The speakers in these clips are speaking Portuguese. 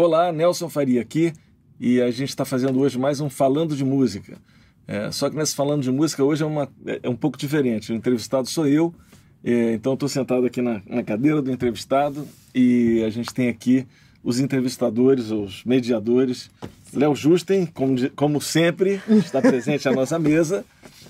Olá, Nelson Faria aqui e a gente está fazendo hoje mais um Falando de Música. É, só que nesse Falando de Música hoje é, uma, é um pouco diferente. O entrevistado sou eu, é, então estou sentado aqui na, na cadeira do entrevistado e a gente tem aqui os entrevistadores, os mediadores. Léo Justen, como, como sempre, está presente à nossa mesa.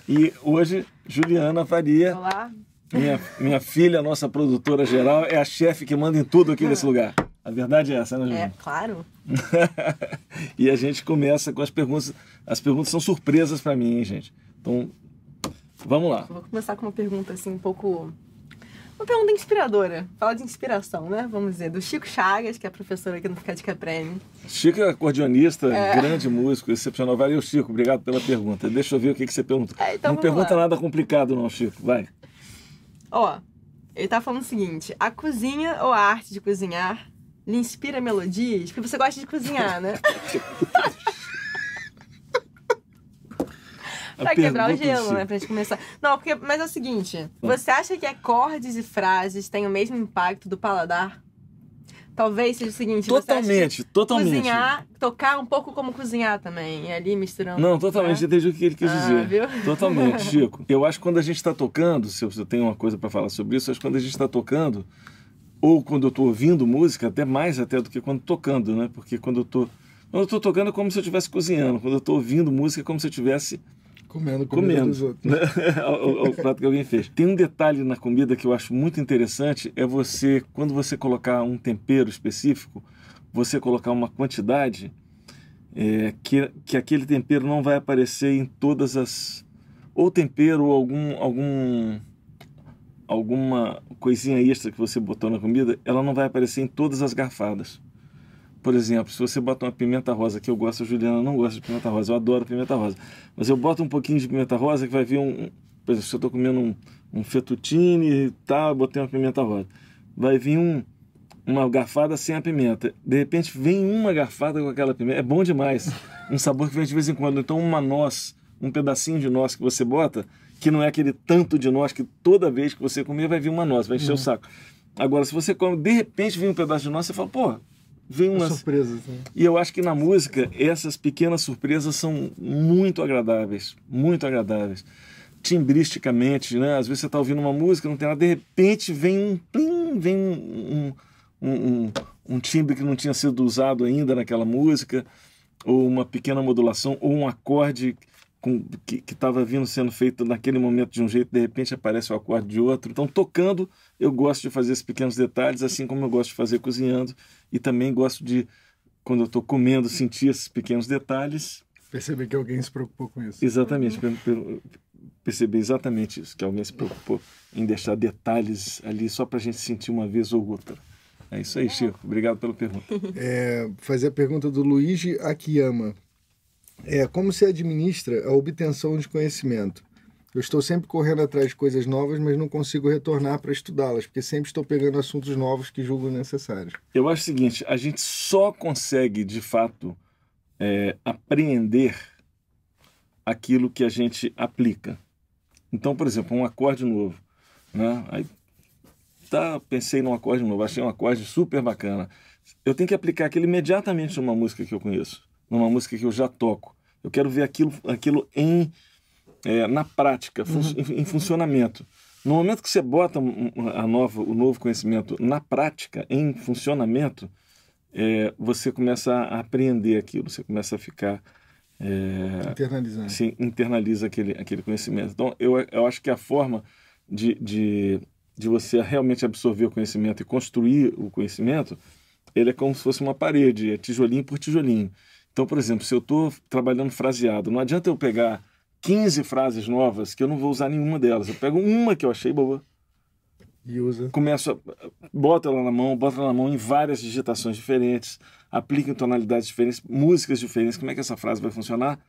E hoje, Juliana Faria. Olá. Minha, minha filha, nossa produtora geral, é a chefe que manda em tudo aqui nesse lugar. A verdade é essa, né, Juliana? É, claro. e a gente começa com as perguntas. As perguntas são surpresas para mim, hein, gente? Então, vamos lá. Vou começar com uma pergunta assim, um pouco uma pergunta inspiradora. Fala de inspiração, né? Vamos dizer, do Chico Chagas, que é professor aqui no Ficadica Prêmio. Chico é acordeonista, é. grande músico, excepcional. Valeu, Chico, obrigado pela pergunta. Deixa eu ver o que, que você perguntou. É, então não pergunta lá. nada complicado, não, Chico. Vai. Ó, ele tá falando o seguinte: a cozinha ou a arte de cozinhar lhe inspira melodias? Porque você gosta de cozinhar, né? pra quebrar o gelo, né? Pra gente começar. Não, porque, mas é o seguinte: você acha que acordes e frases têm o mesmo impacto do paladar? Talvez seja o seguinte, totalmente, totalmente. Cozinhar, tocar um pouco como cozinhar também, e ali misturando. Não, totalmente, né? entendi o que ele quis ah, dizer. Viu? Totalmente, Chico. Eu acho que quando a gente está tocando, se eu tenho uma coisa para falar sobre isso, acho que quando a gente está tocando, ou quando eu estou ouvindo música, até mais até do que quando tocando, né? Porque quando eu estou quando eu estou tocando é como se eu estivesse cozinhando, quando eu estou ouvindo música é como se eu estivesse Comendo comida comendo, dos outros. Né? o, o, prato que alguém fez. Tem um detalhe na comida que eu acho muito interessante, é você, quando você colocar um tempero específico, você colocar uma quantidade é, que, que aquele tempero não vai aparecer em todas as... Ou tempero ou algum, algum, alguma coisinha extra que você botou na comida, ela não vai aparecer em todas as garfadas. Por exemplo, se você bota uma pimenta rosa, que eu gosto, a Juliana não gosta de pimenta rosa, eu adoro pimenta rosa. Mas eu boto um pouquinho de pimenta rosa que vai vir um. Por exemplo, se eu estou comendo um, um fettuccine e tal, eu botei uma pimenta rosa. Vai vir um, uma garfada sem a pimenta. De repente vem uma garfada com aquela pimenta. É bom demais. Um sabor que vem de vez em quando. Então, uma noz, um pedacinho de noz que você bota, que não é aquele tanto de noz que toda vez que você comer vai vir uma noz, vai encher uhum. o saco. Agora, se você come, de repente vem um pedaço de noz, você fala, pô, vem umas surpresas. Né? E eu acho que na música essas pequenas surpresas são muito agradáveis, muito agradáveis. Timbristicamente, né? Às vezes você está ouvindo uma música, não tem nada, de repente vem um plim, vem um, um, um, um timbre que não tinha sido usado ainda naquela música, ou uma pequena modulação, ou um acorde com, que estava vindo sendo feito naquele momento de um jeito, de repente aparece o acorde de outro. Então, tocando, eu gosto de fazer esses pequenos detalhes, assim como eu gosto de fazer cozinhando, e também gosto de, quando eu estou comendo, sentir esses pequenos detalhes. Perceber que alguém se preocupou com isso. Exatamente, perceber exatamente isso, que alguém se preocupou em deixar detalhes ali só para a gente sentir uma vez ou outra. É isso aí, Chico. Obrigado pela pergunta. É, fazer a pergunta do Luigi Akiyama é como se administra a obtenção de conhecimento. Eu estou sempre correndo atrás de coisas novas, mas não consigo retornar para estudá-las, porque sempre estou pegando assuntos novos que julgo necessários. Eu acho o seguinte: a gente só consegue, de fato, é, apreender aquilo que a gente aplica. Então, por exemplo, um acorde novo. Né? Aí, tá, pensei num acorde novo, achei um acorde super bacana. Eu tenho que aplicar aquilo imediatamente numa música que eu conheço numa música que eu já toco. Eu quero ver aquilo, aquilo em, é, na prática, fun uhum. em, funcionamento. No momento que você bota a nova, o novo conhecimento na prática, em funcionamento, é, você começa a apreender aquilo, você começa a ficar. É, Internalizando. Sim, internaliza aquele, aquele conhecimento. Então, eu, eu acho que a forma de, de, de você realmente absorver o conhecimento e construir o conhecimento, ele é como se fosse uma parede, é tijolinho por tijolinho. Então, por exemplo, se eu estou trabalhando fraseado, não adianta eu pegar 15 frases novas que eu não vou usar nenhuma delas. Eu pego uma que eu achei boa. E usa. Começo a. Bota ela na mão, bota ela na mão em várias digitações diferentes, aplica em tonalidades diferentes, músicas diferentes. Como é que essa frase vai funcionar?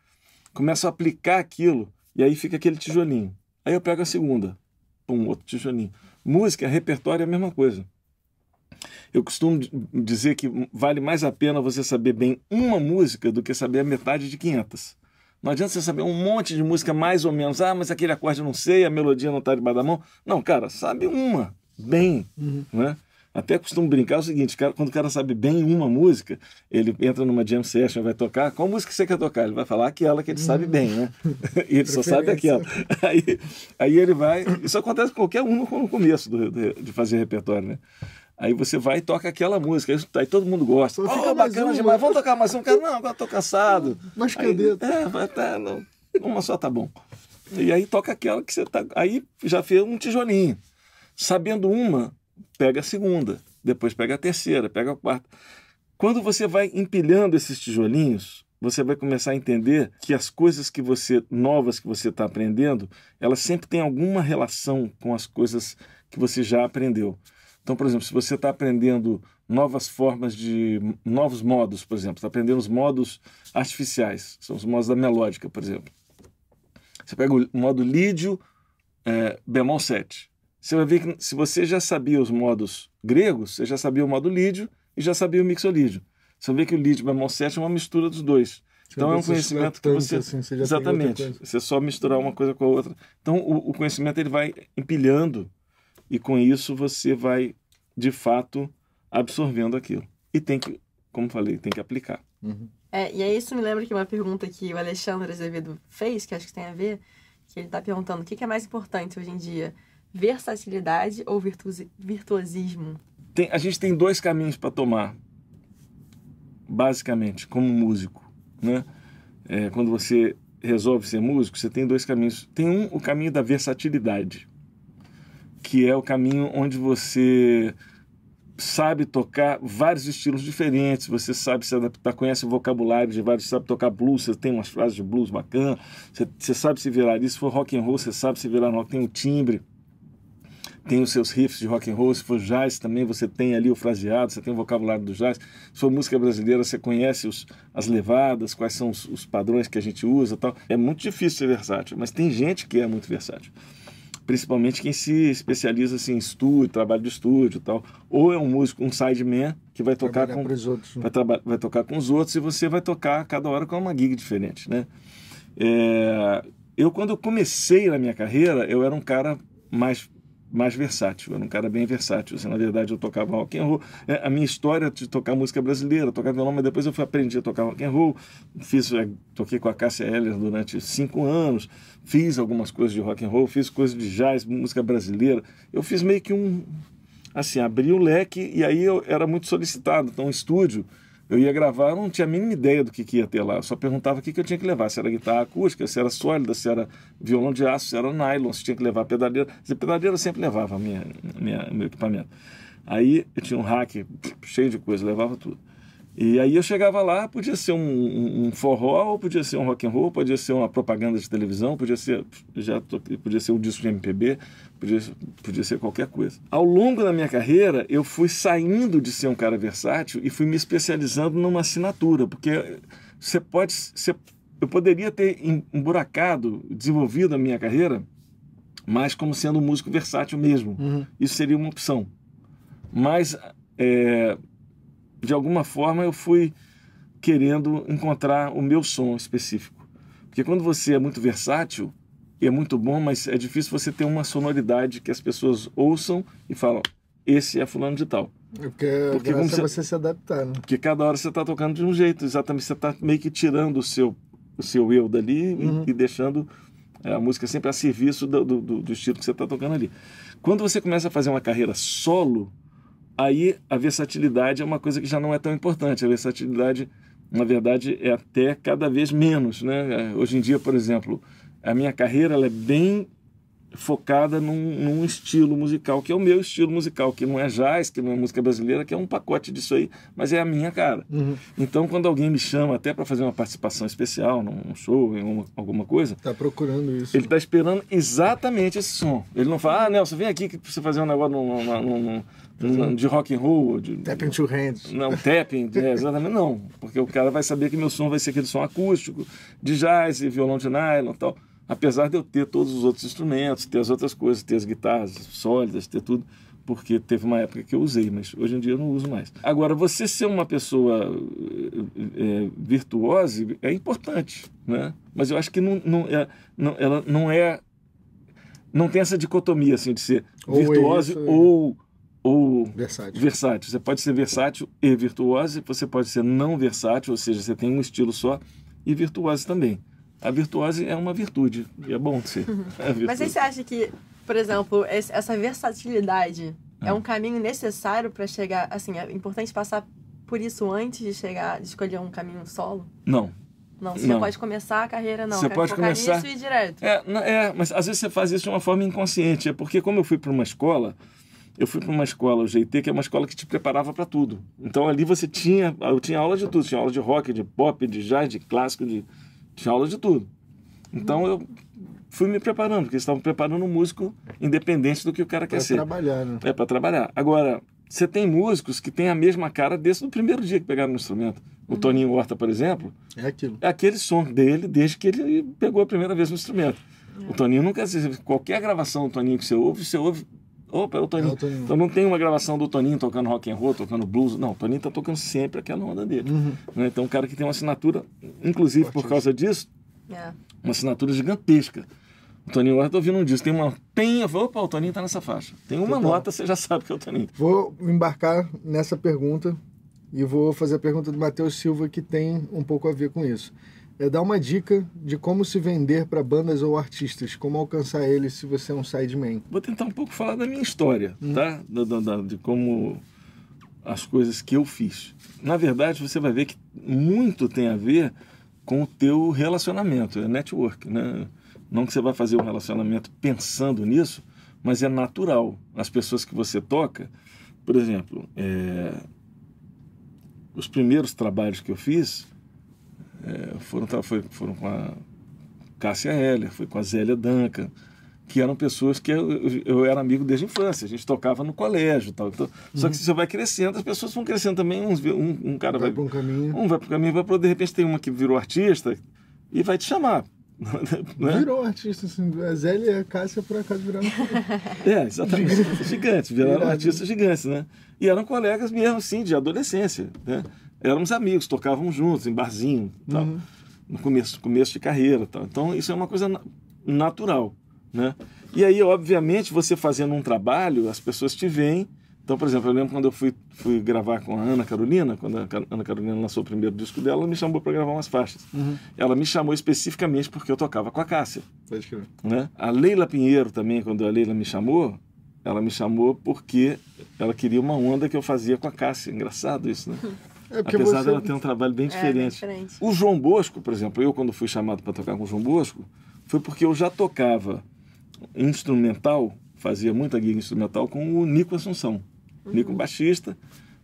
Começo a aplicar aquilo e aí fica aquele tijolinho. Aí eu pego a segunda, pum, outro tijolinho. Música, repertório é a mesma coisa. Eu costumo dizer que vale mais a pena você saber bem uma música do que saber a metade de 500. Não adianta você saber um monte de música mais ou menos. Ah, mas aquele acorde eu não sei, a melodia não está debaixo da mão. Não, cara, sabe uma, bem. Uhum. Né? Até costumo brincar é o seguinte, quando o cara sabe bem uma música, ele entra numa jam session, vai tocar, qual música você quer tocar? Ele vai falar aquela que ele sabe bem, né? e ele só sabe aquela. Aí, aí ele vai... Isso acontece com qualquer um no começo do, de fazer repertório, né? Aí você vai e toca aquela música, aí todo mundo gosta. Oh, bacana demais, vamos tocar mais um. Cara, não, agora tô cansado. Mas dedo. É, vai tá, não, uma só tá bom. E aí toca aquela que você tá. Aí já fez um tijolinho. Sabendo uma, pega a segunda, depois pega a terceira, pega a quarta. Quando você vai empilhando esses tijolinhos, você vai começar a entender que as coisas que você novas que você está aprendendo, elas sempre têm alguma relação com as coisas que você já aprendeu. Então, por exemplo, se você está aprendendo novas formas de. novos modos, por exemplo, está aprendendo os modos artificiais, são os modos da melódica, por exemplo. Você pega o modo lídio é, bemol 7. Você vai ver que se você já sabia os modos gregos, você já sabia o modo lídio e já sabia o mixolídio. Você vai ver que o lídio bemol 7 é uma mistura dos dois. Então é um conhecimento que você, assim, você exatamente, você só misturar uma coisa com a outra. Então o, o conhecimento ele vai empilhando e com isso você vai, de fato, absorvendo aquilo. E tem que, como falei, tem que aplicar. Uhum. É, e aí isso me lembra que uma pergunta que o Alexandre Azevedo fez, que acho que tem a ver, que ele está perguntando o que, é mais importante hoje em dia, versatilidade ou virtuosismo? Tem, a gente tem dois caminhos para tomar, basicamente, como músico. Né? É, quando você resolve ser músico, você tem dois caminhos. Tem um, o caminho da versatilidade que é o caminho onde você sabe tocar vários estilos diferentes, você sabe se adaptar, conhece o vocabulário de vários, sabe tocar blues, você tem umas frases de blues bacana, você, você sabe se virar. E se for rock and roll, você sabe se virar no rock, tem o timbre, tem os seus riffs de rock and roll, se for jazz também você tem ali o fraseado, você tem o vocabulário do jazz. Se for música brasileira, você conhece os, as levadas, quais são os, os padrões que a gente usa tal. É muito difícil ser versátil, mas tem gente que é muito versátil principalmente quem se especializa assim, em estúdio, trabalho de estúdio e tal. Ou é um músico, um sideman, que vai tocar com os outros. Né? Vai, vai, tocar com os outros e você vai tocar cada hora com uma gig diferente, né? É, eu, quando eu comecei na minha carreira, eu era um cara mais mais versátil, era um cara bem versátil. Assim, na verdade, eu tocava rock and roll. É, a minha história de tocar música brasileira, tocar violão, mas depois eu fui aprendi a tocar rock and roll. Fiz, é, toquei com a Cássia Heller durante cinco anos. Fiz algumas coisas de rock and roll, fiz coisas de jazz, música brasileira. Eu fiz meio que um, assim, abri o leque e aí eu era muito solicitado. Então, um estúdio eu ia gravar, eu não tinha a mínima ideia do que, que ia ter lá. Eu só perguntava o que, que eu tinha que levar. Se era guitarra acústica, se era sólida, se era violão de aço, se era nylon, se tinha que levar pedaleira. A pedaleira eu sempre levava minha, minha, meu equipamento. Aí eu tinha um rack cheio de coisa, levava tudo. E aí eu chegava lá, podia ser um, um, um, forró, podia ser um rock and roll, podia ser uma propaganda de televisão, podia ser já podia ser um disco de MPB, podia, podia ser qualquer coisa. Ao longo da minha carreira, eu fui saindo de ser um cara versátil e fui me especializando numa assinatura, porque você pode, você, eu poderia ter emburacado, desenvolvido a minha carreira, mas como sendo um músico versátil mesmo. Uhum. Isso seria uma opção. Mas é, de alguma forma eu fui querendo encontrar o meu som específico. Porque quando você é muito versátil, é muito bom, mas é difícil você ter uma sonoridade que as pessoas ouçam e falam, esse é fulano de tal. É porque, porque você, você se adaptar, né? Porque cada hora você está tocando de um jeito, exatamente, você está meio que tirando o seu, o seu eu dali uhum. e, e, deixando é, a música sempre a serviço do, do, do estilo que você está tocando ali. Quando você começa a fazer uma carreira solo, aí a versatilidade é uma coisa que já não é tão importante. A versatilidade, na verdade, é até cada vez menos. Né? Hoje em dia, por exemplo, a minha carreira ela é bem focada num, num, estilo musical, que é o meu estilo musical, que não é jazz, que não é música brasileira, que é um pacote disso aí, mas é a minha cara. Uhum. Então, quando alguém me chama até para fazer uma participação especial, num show, em uma, alguma coisa... Está procurando isso. Ele está esperando exatamente esse som. Ele não fala, ah, Nelson, vem aqui para você fazer um negócio num, num, num, de rock and roll. De, tapping two hands. Não, tapping, é, exatamente não. Porque o cara vai saber que meu som vai ser aquele som acústico, de jazz, violão de nylon e tal apesar de eu ter todos os outros instrumentos, ter as outras coisas, ter as guitarras sólidas, ter tudo, porque teve uma época que eu usei, mas hoje em dia eu não uso mais. Agora, você ser uma pessoa é, virtuosa é importante, né? Mas eu acho que não, não, é, não, ela não é. Não tem essa dicotomia assim de ser ou virtuoso isso, ou ou Versátil. versátil. Você pode ser versátil e virtuoso, você pode ser não versátil, ou seja, você tem um estilo só, e virtuoso também. A virtuose é uma virtude, e é bom ser. É Mas você acha que, por exemplo, essa versatilidade é um caminho necessário para chegar. Assim, é importante passar por isso antes de chegar, de escolher um caminho solo? Não. Não, você Não. pode começar a carreira, não. Você quero pode focar começar- nisso e ir direto. É, é, mas às vezes você faz isso de uma forma inconsciente. É porque, como eu fui para uma escola, eu fui para uma escola, o GT, que é uma escola que te preparava para tudo. Então ali você tinha, eu tinha aula de tudo. Tinha aula de rock, de pop, de jazz, de clássico, de, tinha aula de tudo. Então eu fui me preparando, porque eles estavam preparando um músico independente do que o cara quer Pra ser. trabalhar, né? É para trabalhar. Agora, você tem músicos que têm a mesma cara desde o primeiro dia que pegaram no instrumento. O Toninho Horta, por exemplo, É aquilo. é aquele som dele desde que ele pegou a primeira vez no instrumento. O Toninho nunca. Qualquer gravação do Toninho que você ouve, você ouve. Opa, é o Toninho. É o Toninho. Então não tem uma gravação do Toninho tocando rock and roll, tocando blues. Não, o Toninho tá tocando sempre aquela onda dele. Uhum. né? Então um cara que tem uma assinatura, inclusive por causa disso, É. uma assinatura gigantesca. O Toninho Horta, eu ouvindo um disco, tem uma. Falo, opa, o Toninho tá nessa faixa. Tem uma Total. nota, você já sabe que é o Toninho. Vou embarcar nessa pergunta e vou fazer a pergunta do Matheus Silva que tem um pouco a ver com isso. É dar uma dica de como se vender para bandas ou artistas, como alcançar eles se você é um sideman. Vou tentar um pouco falar da minha história, tá? Da- da- da- de como as coisas que eu fiz. Na verdade, você vai ver que muito tem a ver com o teu relacionamento, é network, né? Não que você vai fazer um relacionamento pensando nisso, mas é natural. As pessoas que você toca, por exemplo, é, os primeiros trabalhos que eu fiz é, foram, foi- foram com a Cássia Heller, foi com a Zélia Duncan, que eram pessoas que eu, eu, eu era amigo desde a infância, a gente tocava no colégio tal. Então, Só que você vai crescendo, as pessoas vão crescendo também, uns, um, um cara Vai vai, para um caminho. um vai pro caminho, vai pro de repente tem uma que virou artista e vai te chamar. né? Virou artista, assim. A Zélia e a Cássia, por acaso, viraram. É, exatamente. Gigantes, viraram artistas gigantes, né? E eram colegas mesmo, assim, de adolescência, né? Éramos amigos, tocavam juntos, em barzinho tal. Uhum. No começo, começo de carreira tal. Então, isso é uma coisa na- natural, né? E aí, obviamente, você fazendo um trabalho, as pessoas te veem. Então, por exemplo, eu lembro quando eu fui, fui gravar com a Ana Carolina, quando a Ana Carolina lançou o primeiro disco dela, ela me chamou para gravar umas faixas. Uhum. Ela me chamou especificamente porque eu tocava com a Cássia Pode crer. né? A Leila Pinheiro também, quando a Leila me chamou, ela me chamou porque ela queria uma onda que eu fazia com a Cássia. Engraçado isso, né? É porque Apesar você. dela ter um trabalho bem É, bem diferente. diferente. O João Bosco, por exemplo, eu quando fui chamado para tocar com o João Bosco, foi porque eu já tocava instrumental, fazia muita guia instrumental com o Nico Assunção. Nico baixista,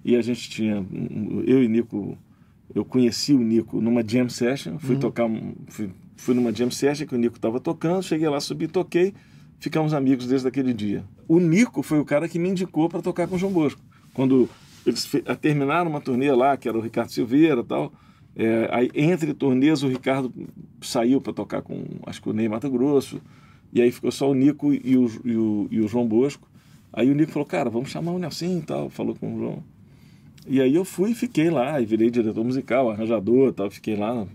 e a gente tinha, eu e Nico, eu conheci o Nico numa jam session, fui tocar, um- fui, fui numa jam session que o Nico estava tocando, cheguei lá, subi, toquei, ficamos amigos desde aquele dia. O Nico foi o cara que me indicou para tocar com o João Bosco. Quando eles fe- terminaram uma turnê lá, que era o Ricardo Silveira e tal, é, aí, entre turnês o Ricardo saiu para tocar com, acho que o Ney Mato Grosso, e aí ficou só o Nico e o, e o, e o João Bosco. Aí o Nico falou, cara, vamos chamar o Nelson e tal, falou com o João. E aí eu fui e fiquei lá, e virei diretor musical, arranjador tal, fiquei lá.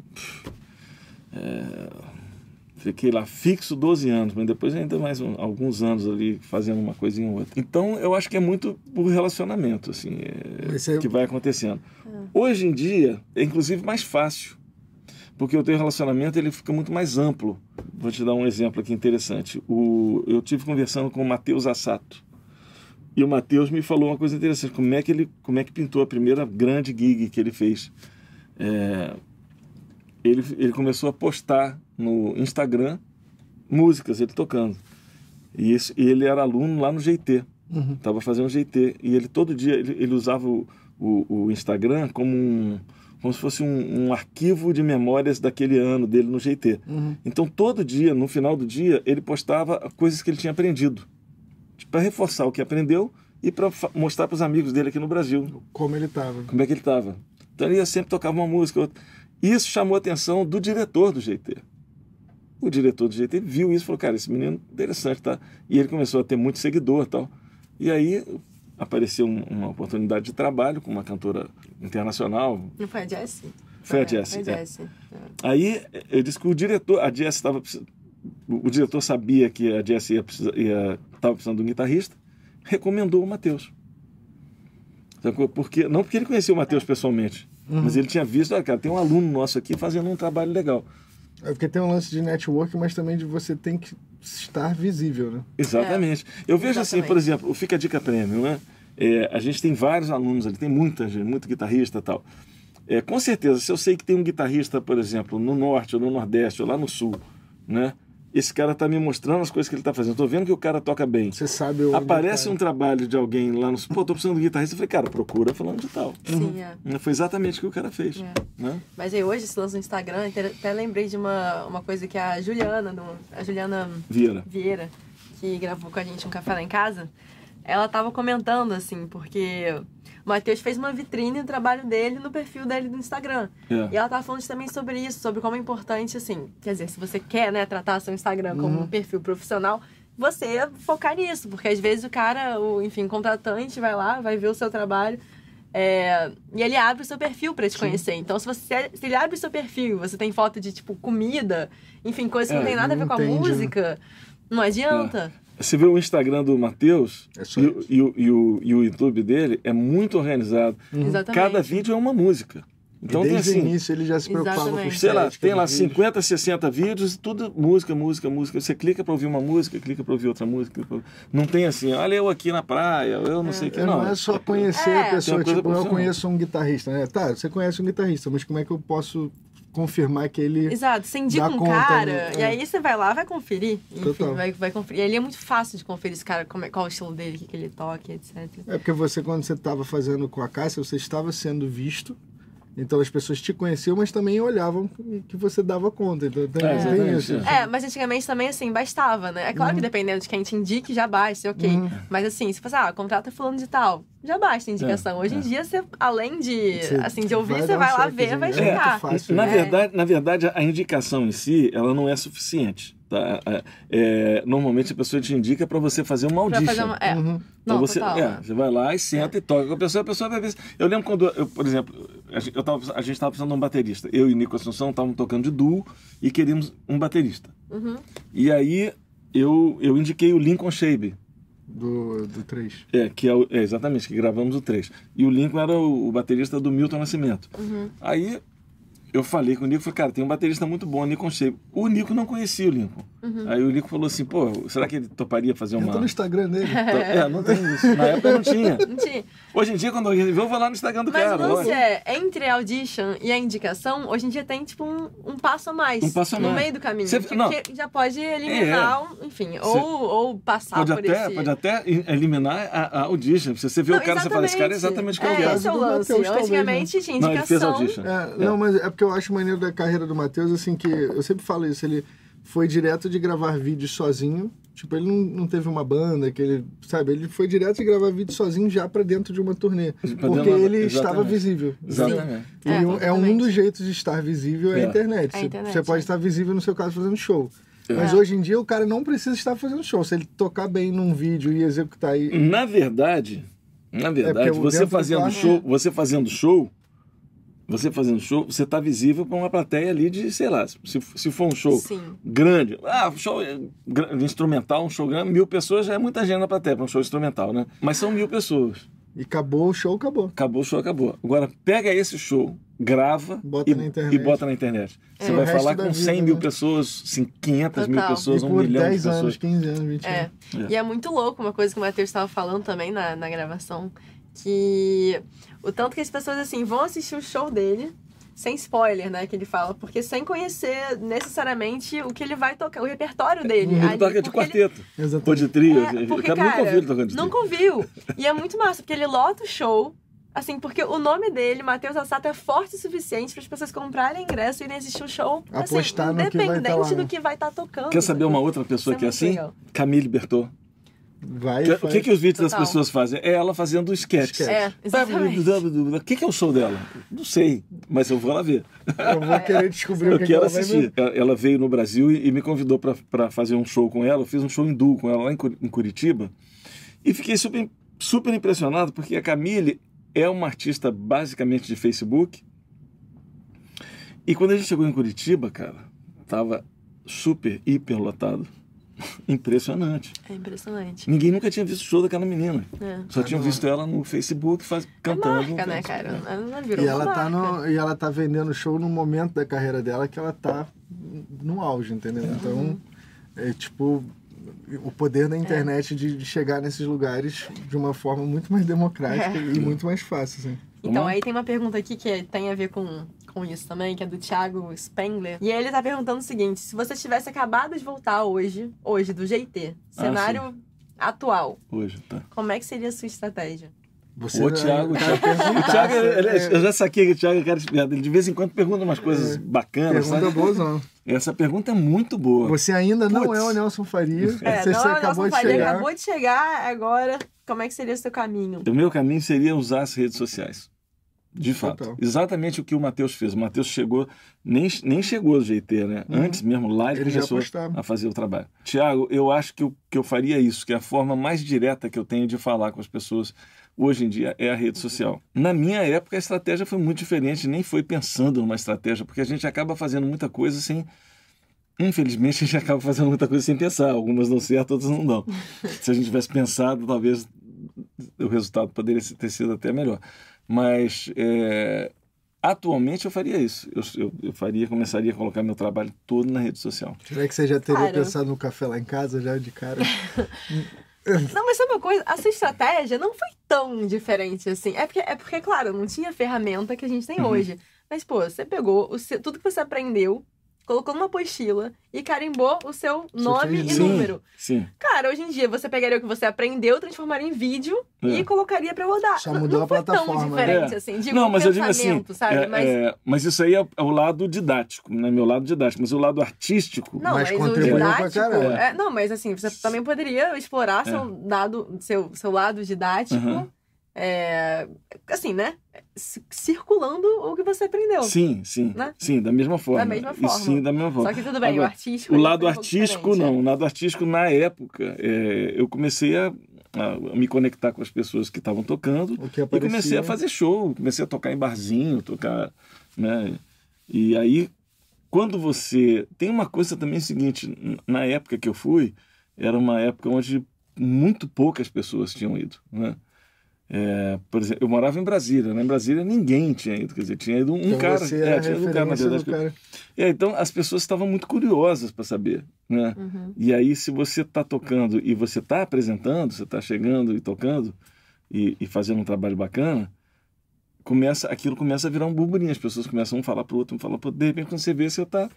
é, fiquei lá fixo 12 anos, mas depois ainda mais um- alguns anos ali fazendo uma coisinha ou outra. Então eu acho que é muito por relacionamento, assim, é, você- que vai acontecendo. Hoje em dia é inclusive mais fácil, porque o teu relacionamento ele fica muito mais amplo. Vou te dar um exemplo aqui interessante. O, eu tive conversando com o Matheus Assato. E o Matheus me falou uma coisa interessante, como é que ele, como é que pintou a primeira grande gig que ele fez. É, ele, ele começou a postar no Instagram músicas, ele tocando. E esse, ele era aluno lá no GT, Uhum. estava fazendo GT. E ele todo dia, ele, ele usava o, o, o Instagram como, um, como se fosse um, um arquivo de memórias daquele ano dele no GT. Uhum. Então todo dia, no final do dia, ele postava coisas que ele tinha aprendido. Para reforçar o que aprendeu e para mostrar para os amigos dele aqui no Brasil Como ele tava. como é que ele estava. Então ele ia sempre tocava uma música. outra. Isso chamou a atenção do diretor do GT. O diretor do GT viu isso e falou, cara, esse menino é interessante, tá? E ele começou a ter muito seguidor e tal. E aí apareceu um- uma oportunidade de trabalho com uma cantora internacional. Não foi a Jessie? Foi a É, Jessie, Foi a é. Jessie. É. Aí eu disse que o diretor, a Jess estava o diretor sabia que a Jess ia precisar, ia, estava precisando de um guitarrista, recomendou o Matheus. Porque, não porque ele conhecia o Matheus pessoalmente, mas ele tinha visto, olha, cara, tem um aluno nosso aqui fazendo um trabalho legal. É porque tem um lance de network, mas também de você tem que estar visível, né? Exatamente. Eu vejo assim, Exatamente. por exemplo, o Fica a Dica Prêmio, né? É, a gente tem vários alunos ali, tem muita gente, muito guitarrista e tal. É, com certeza, se eu sei que tem um guitarrista, por exemplo, no norte ou no nordeste ou lá no sul, né? Esse cara tá me mostrando as coisas que ele tá fazendo. Tô vendo que o cara toca bem. Você sabe onde Aparece tá. um trabalho de alguém lá no. Pô, tô precisando de guitarrista. Eu falei, cara, procura falando de tal. Sim, é. Foi exatamente o que o cara fez. É. Né? Mas aí hoje, se lança no Instagram, até até lembrei de uma, uma coisa que a Juliana, do- a Juliana Vieira. Vieira, que gravou com a gente um café lá em casa, ela tava comentando, assim, porque Matheus fez uma vitrine do trabalho dele no perfil dele do Instagram. É. E ela tava falando também sobre isso, sobre como é importante, assim, quer dizer, se você quer, né, tratar seu Instagram como um perfil profissional, você focar nisso, porque às vezes o cara, o, enfim, contratante vai lá, vai ver o seu trabalho. é, e ele abre o seu perfil pra te conhecer. Então, se você se ele abre o seu perfil, você tem foto de tipo comida, enfim, coisas que É, não tem nada a ver com a né? música, não adianta. Você vê o Instagram do Matheus É e, o- e o- e o, e o YouTube dele é muito organizado. Exatamente. Cada vídeo é uma música. Então e tem desde o assim, início ele já se preocupava com Exatamente. os sei lá, tem lá 50, 50 60 vídeos, tudo música, música, música. Você clica para ouvir uma música, clica para ouvir outra música. pra- Não tem assim, olha eu aqui na praia, eu não sei o que. Não, Não, é só conhecer É. a Tem pessoa. Tipo, eu conheço um guitarrista, né? Tá, você conhece um guitarrista, mas como é que eu posso confirmar que ele. Exato, você indica um conta, cara, né? e É. aí você vai lá, vai conferir. Enfim, vai, vai conferir. E ali é muito fácil de conferir esse cara, como é, qual é o estilo dele, o que, que ele toca, etc. É porque você, quando você estava fazendo com a Cássia, você estava sendo visto. Então as pessoas te conheciam, mas também olhavam que você dava conta. Então tem, É, tem isso. é. É, mas antigamente também, assim, bastava, né? É Uhum. claro que dependendo de quem te indique, já basta, ok. Mas assim, se você, ah, contrata fulano de tal, já basta a indicação. Hoje em dia, você, além de, Você assim, de ouvir, vai você dar um vai lá ver, vai é. checar. muito fácil, na, né? verdade, na verdade, a indicação em si, ela não é suficiente. Tá? É, é, normalmente a pessoa te indica para você fazer uma fazer uma... É, Uhum. Então você, é, você vai lá e senta e toca com a pessoa, a pessoa vai ver. Eu lembro quando, eu, por exemplo, a gente, eu tava, a gente estava precisando de um baterista. Eu e Nico Assunção estávamos tocando de duo e queríamos um baterista. Uhum. E aí eu, eu indiquei o Lincoln Shabe, Do, do 3. é, que é, o- é, exatamente, que gravamos o 3. E o Lincoln era o, o baterista do Milton Nascimento. Uhum. Aí eu falei com o Nico, falei, cara, tem um baterista muito bom, o Lincoln Shabe. O Nico não conhecia o Lincoln. Uhum. Aí o Nico falou assim, pô, será que ele toparia fazer uma... Entra no Instagram dele. É, não tem isso. Na época não tinha. Não tinha. Hoje em dia, quando alguém vê, eu vou lá no Instagram do Mas cara. o lance lógico. é, entre a audition e a indicação, hoje em dia tem, tipo, um, um passo a mais. Um passo a no mais. meio do caminho. Você- que, não. já pode eliminar, um- enfim, ou, ou passar Pode por até, esse... pode até in- eliminar a, a audition. Se você vê Não, o cara, você fala, esse cara é exatamente o que eu é, quero. esse é o Do lance. Antigamente tinha Não, ele fez indicação. audition. É, Não, mas é porque eu acho maneiro da carreira do Matheus, assim, que eu sempre falo isso, ele foi direto de gravar vídeos sozinho. Tipo, ele não, não teve uma banda, que ele, sabe, ele foi direto de gravar vídeo sozinho já pra dentro de uma turnê. Pra Porque uma- ele estava exatamente. visível. Exatamente. E É, um- é um dos jeitos de estar visível é É. a internet. É a Você- internet, Você pode é. estar visível, no seu caso, fazendo show. É. Mas hoje em dia o cara não precisa estar fazendo show. Se ele tocar bem num vídeo e executar aí. Na verdade, na verdade, É você fazendo show, você fazendo show, você fazendo show, você tá visível para uma plateia ali de, sei lá, se, se for um show Sim. grande, ah, show é gra- instrumental, um show grande, mil pessoas já é muita gente na plateia para um show instrumental, né? Mas são mil pessoas. E acabou o show, acabou. Acabou o show, acabou. Agora, pega esse show, grava Bota e, e bota na internet. Você É. vai O resto falar com vida, 100 mil né? pessoas, assim, 500 mil Total. pessoas, e um milhão 10 de pessoas. anos, 15 anos, 20 É. anos. E é muito louco uma coisa que o Matheus estava falando também na, na gravação, que o tanto que as pessoas assim vão assistir o show dele sem spoiler, né, que ele fala, porque sem conhecer necessariamente o que ele vai tocar, o repertório dele. Ele ali, toca de ele- quarteto, Exatamente. ou de trio. É, o porque, cara, cara, nunca ouviu ele tocando de trio. Nunca ouviu. E é muito massa, porque ele lota o show. Assim, porque o nome dele, Matheus Assato, é forte o suficiente para as pessoas comprarem ingresso e irem assistir o show. Assim, Apostar no que vai tá independente lá, né? do que vai estar tocando. Quer saber uma outra pessoa Isso que é é assim? legal. Camille Bertot. Vai Que- o que, que os vídeos das Total. pessoas fazem? É ela fazendo sketch. É, exatamente. O que, que é o show dela? Não sei, mas eu vou lá ver. Eu vou querer descobrir o Eu que, que quero ela vai ver. assistir. Ela, ela veio no Brasil e, e me convidou para fazer um show com ela. Eu fiz um show em duo com ela lá em, em Curitiba. E fiquei super, super impressionado porque a Camille é uma artista basicamente de Facebook. E quando a gente chegou em Curitiba, cara, tava super, hiper lotado. Impressionante. É impressionante. Ninguém nunca tinha visto o show daquela menina. É. Só tinham visto ela no Facebook faz, É cantando. marca, né, cara? Ela virou E ela, tá marca. no, e ela tá vendendo show no momento da carreira dela que ela tá no auge, entendeu? Então, é tipo o poder da internet de, de chegar nesses lugares de uma forma muito mais democrática É. e muito mais fácil, assim. Então, Vamos aí tem uma pergunta aqui que tem a ver com, com isso também, que é do Thiago Spengler. E ele tá perguntando o seguinte: se você tivesse acabado de voltar hoje, hoje, do GT, Ah, cenário atual, Hoje, tá. como é que seria a sua estratégia? Você Ô, Thiago, o cara, Thiago, o Thiago, ele- é, eu já saquei que o Thiago é cara espiado. Ele de vez em quando pergunta umas coisas bacanas, pergunta sabe? boa, não. Essa pergunta é muito boa. Você ainda não Putz. é o Nelson Faria. É, você não, só o acabou Nelson de Faria chegar. acabou de chegar, agora, como é que seria o seu caminho? O meu caminho seria usar as redes sociais. De fato. Total. Exatamente o que o Matheus fez. O Matheus chegou, nem, nem chegou do GT, né? Antes mesmo, lá ele, Uhum. Ele começou a fazer o trabalho. Tiago, eu acho que eu, que eu faria isso, que é a forma mais direta que eu tenho de falar com as pessoas hoje em dia é a rede social. Na minha época, a estratégia foi muito diferente, nem foi pensando numa estratégia, porque a gente acaba fazendo muita coisa sem. Infelizmente, a gente acaba fazendo muita coisa sem pensar. Algumas dão certo, outras não dão. Se a gente tivesse pensado, talvez o resultado poderia ter sido até melhor. Mas é, atualmente eu faria isso. Eu, eu, eu faria, começaria a colocar meu trabalho todo na rede social. Será que você já teria Cara. pensado no café lá em casa, já de cara? Não, mas sabe uma coisa? A sua estratégia não foi tão diferente assim. É porque, é porque claro, não tinha a ferramenta que a gente tem Uhum. hoje. Mas, pô, você pegou o seu- tudo que você aprendeu, colocou numa apostila e carimbou o seu nome e isso. número. Sim. Cara, hoje em dia você pegaria o que você aprendeu, transformaria em vídeo É. e colocaria pra rodar. Só Não- mudou não a foi plataforma, tão né? diferente É. assim. Digo, não, mas eu digo assim, sabe? é, mas, é, mas isso aí é, é o lado didático, né? Meu lado didático. Mas o lado artístico, Não, Mas mas, o contribuiu pra didático. é, não, mas assim, você também poderia explorar É. seu, dado, seu, seu lado didático. Aham. É, assim, né? Circulando o que você aprendeu. sim, sim, Né? sim, da mesma forma. mesma E forma. sim, da mesma forma. Só que tudo bem, Agora, o artístico. O ele lado um artístico, não. é. O lado artístico, na época, é, eu comecei a, a me conectar com as pessoas que estavam tocando O que e comecei a fazer show, comecei a tocar em barzinho, tocar, né? E aí, quando você... Tem uma coisa também seguinte, na época que eu fui, era uma época onde muito poucas pessoas tinham ido, né? É, por exemplo, eu morava em Brasília, né? Em Brasília ninguém tinha ido, quer dizer, tinha ido um Então cara, você é, tinha ido um cara, na verdade, que- cara. é, então as pessoas estavam muito curiosas para saber, né? Uhum. E aí se você está tocando e você está apresentando, você está chegando e tocando e, e fazendo um trabalho bacana, começa aquilo começa a virar um burburinho. As pessoas começam um a falar para o outro, um falar para outro. De repente quando você vê, você está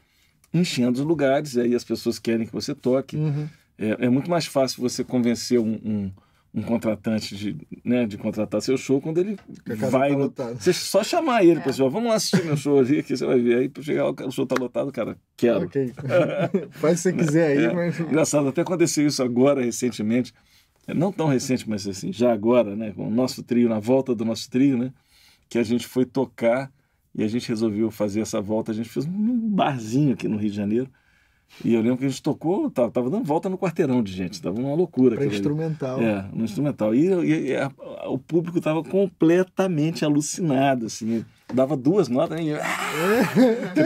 enchendo os lugares, aí as pessoas querem que você toque. Uhum. É, é muito mais fácil você convencer um, um, um contratante de, né, de contratar seu show quando ele vai tá no, você só chamar ele, É. pessoal, vamos lá assistir meu show ali, que você vai ver. Aí para chegar lá, o show tá lotado, cara, quero. Ok. Faz se você quiser aí, É. mas. Engraçado, até aconteceu isso agora recentemente, É, não tão recente, mas assim, já agora, né, com o nosso trio, na volta do nosso trio, né, que a gente foi tocar e a gente resolveu fazer essa volta, a gente fez um barzinho aqui no Rio de Janeiro. E eu lembro que a gente tocou, tava, tava dando volta no quarteirão de gente, tava uma loucura. Pra aquilo ali. instrumental. É, no instrumental. E, e- e a- o público estava completamente alucinado, assim. Dava duas notas, né? e-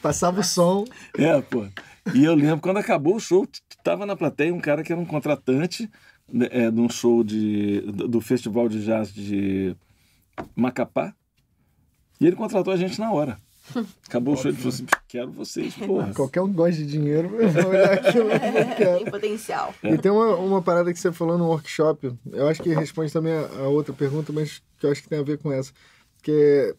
Passava o som. É, pô. E eu lembro, quando acabou o show, tava na plateia um cara que era um contratante né, é, de um show de, do Festival de Jazz de Macapá. E ele contratou a gente na hora. Acabou o show, ele falou assim, quero vocês, porra. Qualquer um gosta de dinheiro, vai olhar aquilo e não quero. Tem potencial. E tem uma, uma parada que você falou no workshop, eu acho que responde também a, a outra pergunta, mas que eu acho que tem a ver com essa. Que é,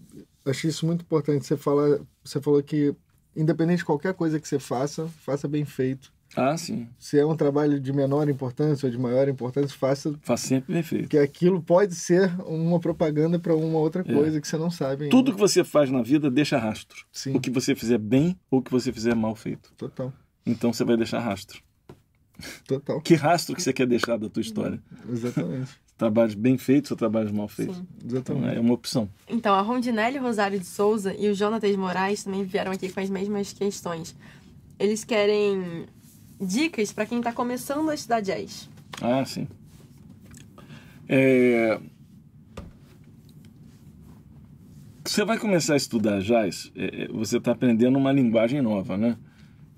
eu achei isso muito importante. Você, fala, você falou que, independente de qualquer coisa que você faça, faça bem feito. Ah, sim. Se é um trabalho de menor importância ou de maior importância, faça, Faz sempre bem feito. porque aquilo pode ser uma propaganda para uma outra coisa que você não sabe ainda. Tudo que você faz na vida deixa rastro. Sim, O que você fizer bem ou o que você fizer mal feito. total. Então você vai deixar rastro. Total. Que rastro que você quer deixar da tua história? Exatamente. Trabalhos bem feitos ou trabalhos mal feitos? Sim. Então, Exatamente. é uma opção. Então, a Rondinelli Rosário de Souza e o Jonatas Moraes também vieram aqui com as mesmas questões. Eles querem dicas para quem tá começando a estudar jazz. Ah, sim. É... Você vai começar a estudar jazz, é, é, você está aprendendo uma linguagem nova, né?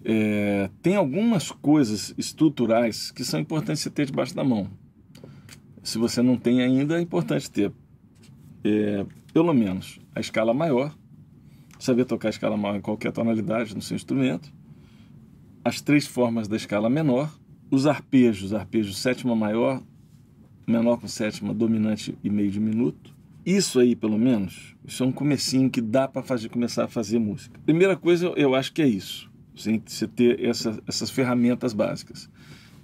é, tem algumas coisas estruturais que são importantes você ter debaixo da mão. Se você não tem ainda, é importante ter, é, pelo menos, a escala maior, saber tocar a escala maior em qualquer tonalidade no seu instrumento, as três formas da escala menor, os arpejos, arpejo sétima maior, menor com sétima, dominante e meio diminuto. Isso aí, pelo menos, isso é um comecinho que dá para fazer começar a fazer música. Primeira coisa, eu acho que é isso. Você ter essa, essas ferramentas básicas.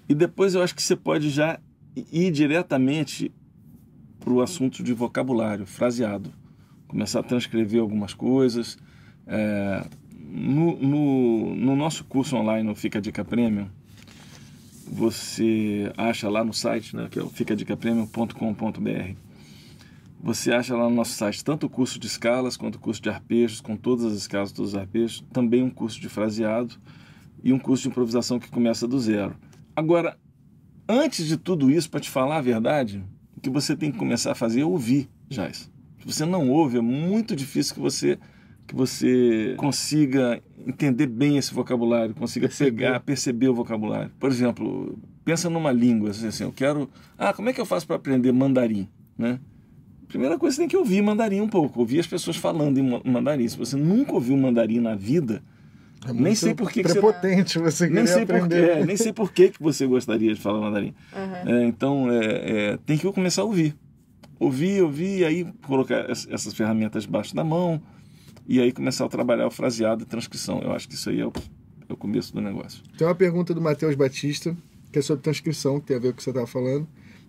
E depois eu acho que você pode já ir diretamente para o assunto de vocabulário, fraseado. Começar a transcrever algumas coisas. É, no, no, no, nosso curso online, no Fica Dica Premium, você acha lá no site, né, que é o ficadicapremium.com.br. Você acha lá no nosso site tanto o curso de escalas quanto o curso de arpejos, com todas as escalas, todos os arpejos, também um curso de fraseado e um curso de improvisação que começa do zero. Agora, antes de tudo isso, para te falar a verdade, o que você tem que começar a fazer é ouvir, Jais. Se você não ouve, é muito difícil que você que você consiga entender bem esse vocabulário, consiga perceber. pegar, perceber o vocabulário. Por exemplo, pensa numa língua, assim, eu quero, ah, como é que eu faço para aprender mandarim, né? Primeira coisa, você tem que ouvir mandarim um pouco, ouvir as pessoas falando em mandarim. Se você nunca ouviu mandarim na vida, é nem sei por que, prepotente que você, você nem sei aprender. Por é, nem sei por que, que você gostaria de falar mandarim. Uhum. É, então, é, é, tem que começar a ouvir. Ouvir, ouvir, e aí colocar essas ferramentas debaixo da mão, e aí começar a trabalhar o fraseado e transcrição. Eu acho que isso aí é o, é o começo do negócio. Tem uma pergunta do Matheus Batista, que é sobre transcrição, que tem a ver com o que você estava falando,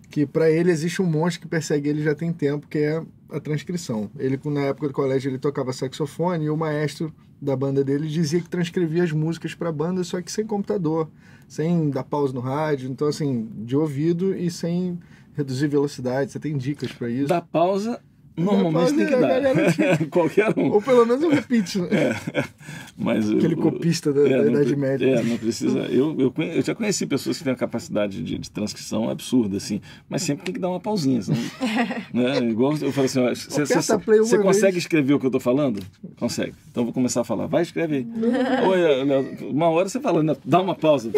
que para ele existe um monstro que persegue ele já tem tempo, que é a transcrição. Ele, na época do colégio, ele tocava saxofone e o maestro da banda dele dizia que transcrevia as músicas para a banda, só que sem computador, sem dar pausa no rádio, então assim, de ouvido e sem reduzir velocidade. Você tem dicas para isso? Dá pausa Normalmente tem que dar. Qualquer um. Ou pelo menos um repeat. Né? É. Mas Aquele o, copista da, é, da Idade Média. É, não precisa. Eu, eu, eu, já conheci pessoas que têm uma capacidade de, de, transcrição absurda, assim, mas sempre tem que dar uma pausinha. Senão, né? Igual eu falei assim: você consegue escrever o que eu estou falando? Consegue. Então vou começar a falar. Vai, escreve aí. Ou, uma hora você fala, dá uma pausa.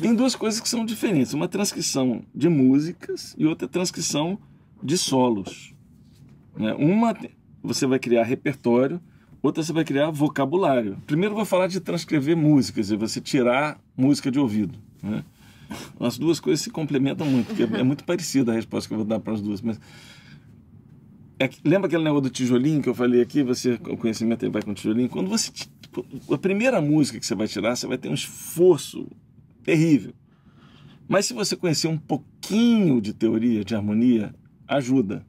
Tem duas coisas que são diferentes: uma transcrição de músicas e outra transcrição de solos. Né? Uma você vai criar repertório, outra você vai criar vocabulário. Primeiro vou falar de transcrever músicas, e você tirar música de ouvido. Né? As duas coisas se complementam muito, porque é muito parecida a resposta que eu vou dar para as duas. Mas é, lembra aquele negócio do tijolinho que eu falei aqui? Você, o conhecimento vai com o tijolinho. Quando você. A primeira música que você vai tirar, você vai ter um esforço terrível. Mas se você conhecer um pouquinho de teoria, de harmonia, ajuda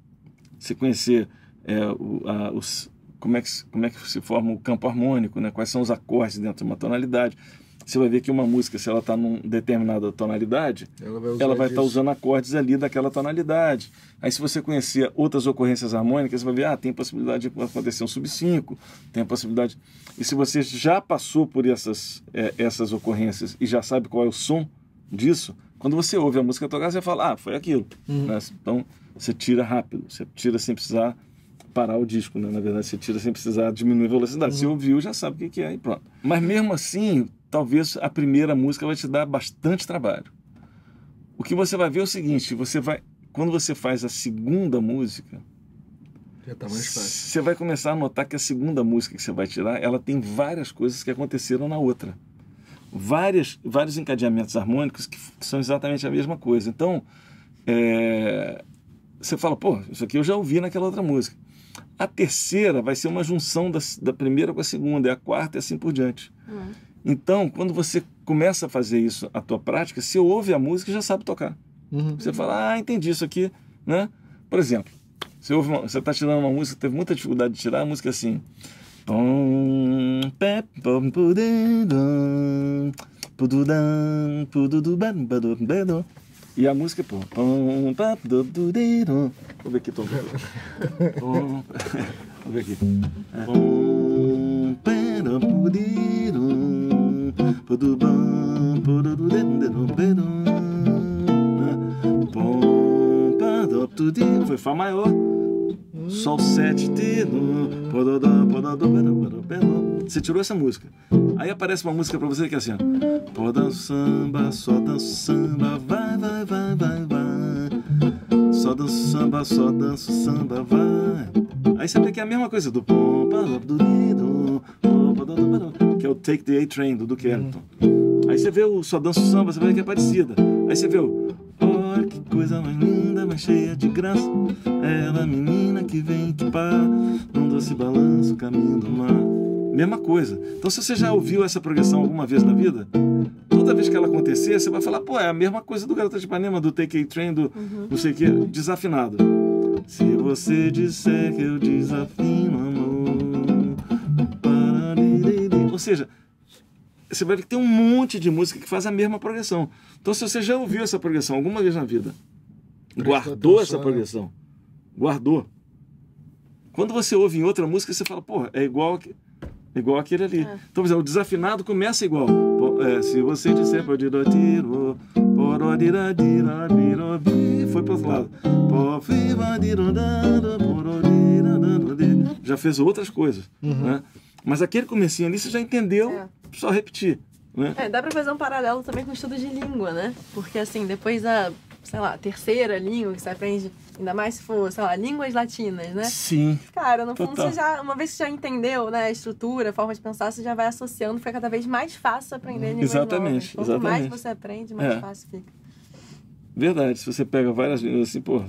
você conhecer é, o, a, os, como, é que, como é que se forma o campo harmônico, né? quais são os acordes dentro de uma tonalidade. Você vai ver que uma música, se ela está numa determinada tonalidade, ela vai estar tá usando acordes ali daquela tonalidade. Aí, se você conhecer outras ocorrências harmônicas, você vai ver, ah, tem possibilidade de acontecer um sub-5, tem a possibilidade. E se você já passou por essas, é, essas ocorrências e já sabe qual é o som disso, quando você ouve a música tocar, você fala, ah, foi aquilo. Uhum. Né? Então, você tira rápido, você tira sem precisar parar o disco, né? Na verdade, você tira sem precisar diminuir a velocidade. Uhum. Se ouviu, já sabe o que é e pronto. Mas mesmo assim, talvez a primeira música vai te dar bastante trabalho. O que você vai ver é o seguinte, você vai quando você faz a segunda música, já tá mais fácil. Você vai começar a notar que a segunda música que você vai tirar, ela tem várias coisas que aconteceram na outra. Várias, vários encadeamentos harmônicos que, que são exatamente a mesma coisa. Então, é, você fala, pô, isso aqui eu já ouvi naquela outra música. A terceira vai ser uma junção da, da primeira com a segunda, e a quarta e assim por diante. Uhum. Então, quando você começa a fazer isso, a tua prática, você ouve a música e já sabe tocar. Uhum. Você fala, ah, entendi isso aqui, né? Por exemplo, você você está tirando uma música, teve muita dificuldade de tirar a música assim. E a música, pô. Vou ver aqui, Tom. Vamos ver aqui. Foi Fá maior. Sol 7 Você tirou essa música. Aí aparece uma música pra você que é assim. Pô, danço samba, só danço samba, vai, vai, vai, vai, vai. Só danço samba, só danço samba, vai. Aí você vê que é a mesma coisa do que é o Take the A-Train do Duke Ellington. Aí você vê o Só Danço Samba, você vê que é parecida. Aí você vê o coisa mais linda, mais cheia de graça. Ela, menina que vem que pá, num doce balanço, caminho do mar. Mesma coisa. Então, se você já ouviu essa progressão alguma vez na vida, toda vez que ela acontecer, você vai falar, pô, é a mesma coisa do Garota de Ipanema, do Take A Train, do Uhum. não sei o que, desafinado. Se você disser que eu desafino, amor. Ou seja, você vai ver que tem um monte de música que faz a mesma progressão. Então, se você já ouviu essa progressão alguma vez na vida, Prestou guardou atenção, essa né? progressão, guardou. Quando você ouve em outra música, você fala, pô, é igual, que- igual aquele ali. É. Então, por exemplo, o desafinado começa igual. É, se você disser pode dar tiro, foi para outro lado. Já fez outras coisas, né? Mas aquele comecinho ali você já entendeu, É. só repetir, né? É, dá pra fazer um paralelo também com o estudo de língua, né? Porque assim, depois da, sei lá, terceira língua que você aprende, ainda mais se for, sei lá, línguas latinas, né? Sim. Cara, no fundo Total. você já, uma vez que você já entendeu, né, a estrutura, a forma de pensar, você já vai associando, fica cada vez mais fácil aprender línguas Exatamente, novas. Quanto mais exatamente. você aprende, mais É. fácil fica. Verdade, se você pega várias línguas assim, pô,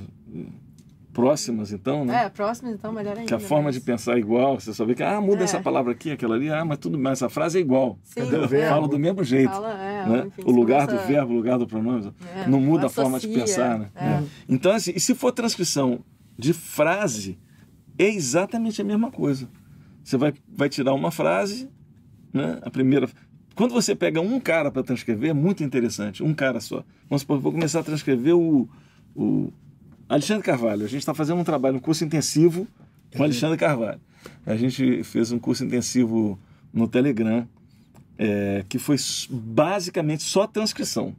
próximas então, né? É, próximo então, melhor ainda. Que a forma mas- de pensar é igual, você só vê que, ah, muda É. essa palavra aqui, aquela ali, ah, mas tudo mais, essa frase é igual. Sim, é. Fala do mesmo jeito. Fala, é, né? enfim, o lugar começa- do verbo, o lugar do pronome, É, não muda a forma de associa, pensar, né? é. É. Então, assim, e se for transcrição de frase, é exatamente a mesma coisa. Você vai, vai tirar uma frase, né? A primeira. Quando você pega um cara para transcrever, é muito interessante, um cara só. Vamos supor, vou começar a transcrever o, o Alexandre Carvalho. A gente está fazendo um trabalho, um curso intensivo com Alexandre Carvalho. A gente fez um curso intensivo no Telegram, é, que foi basicamente só transcrição.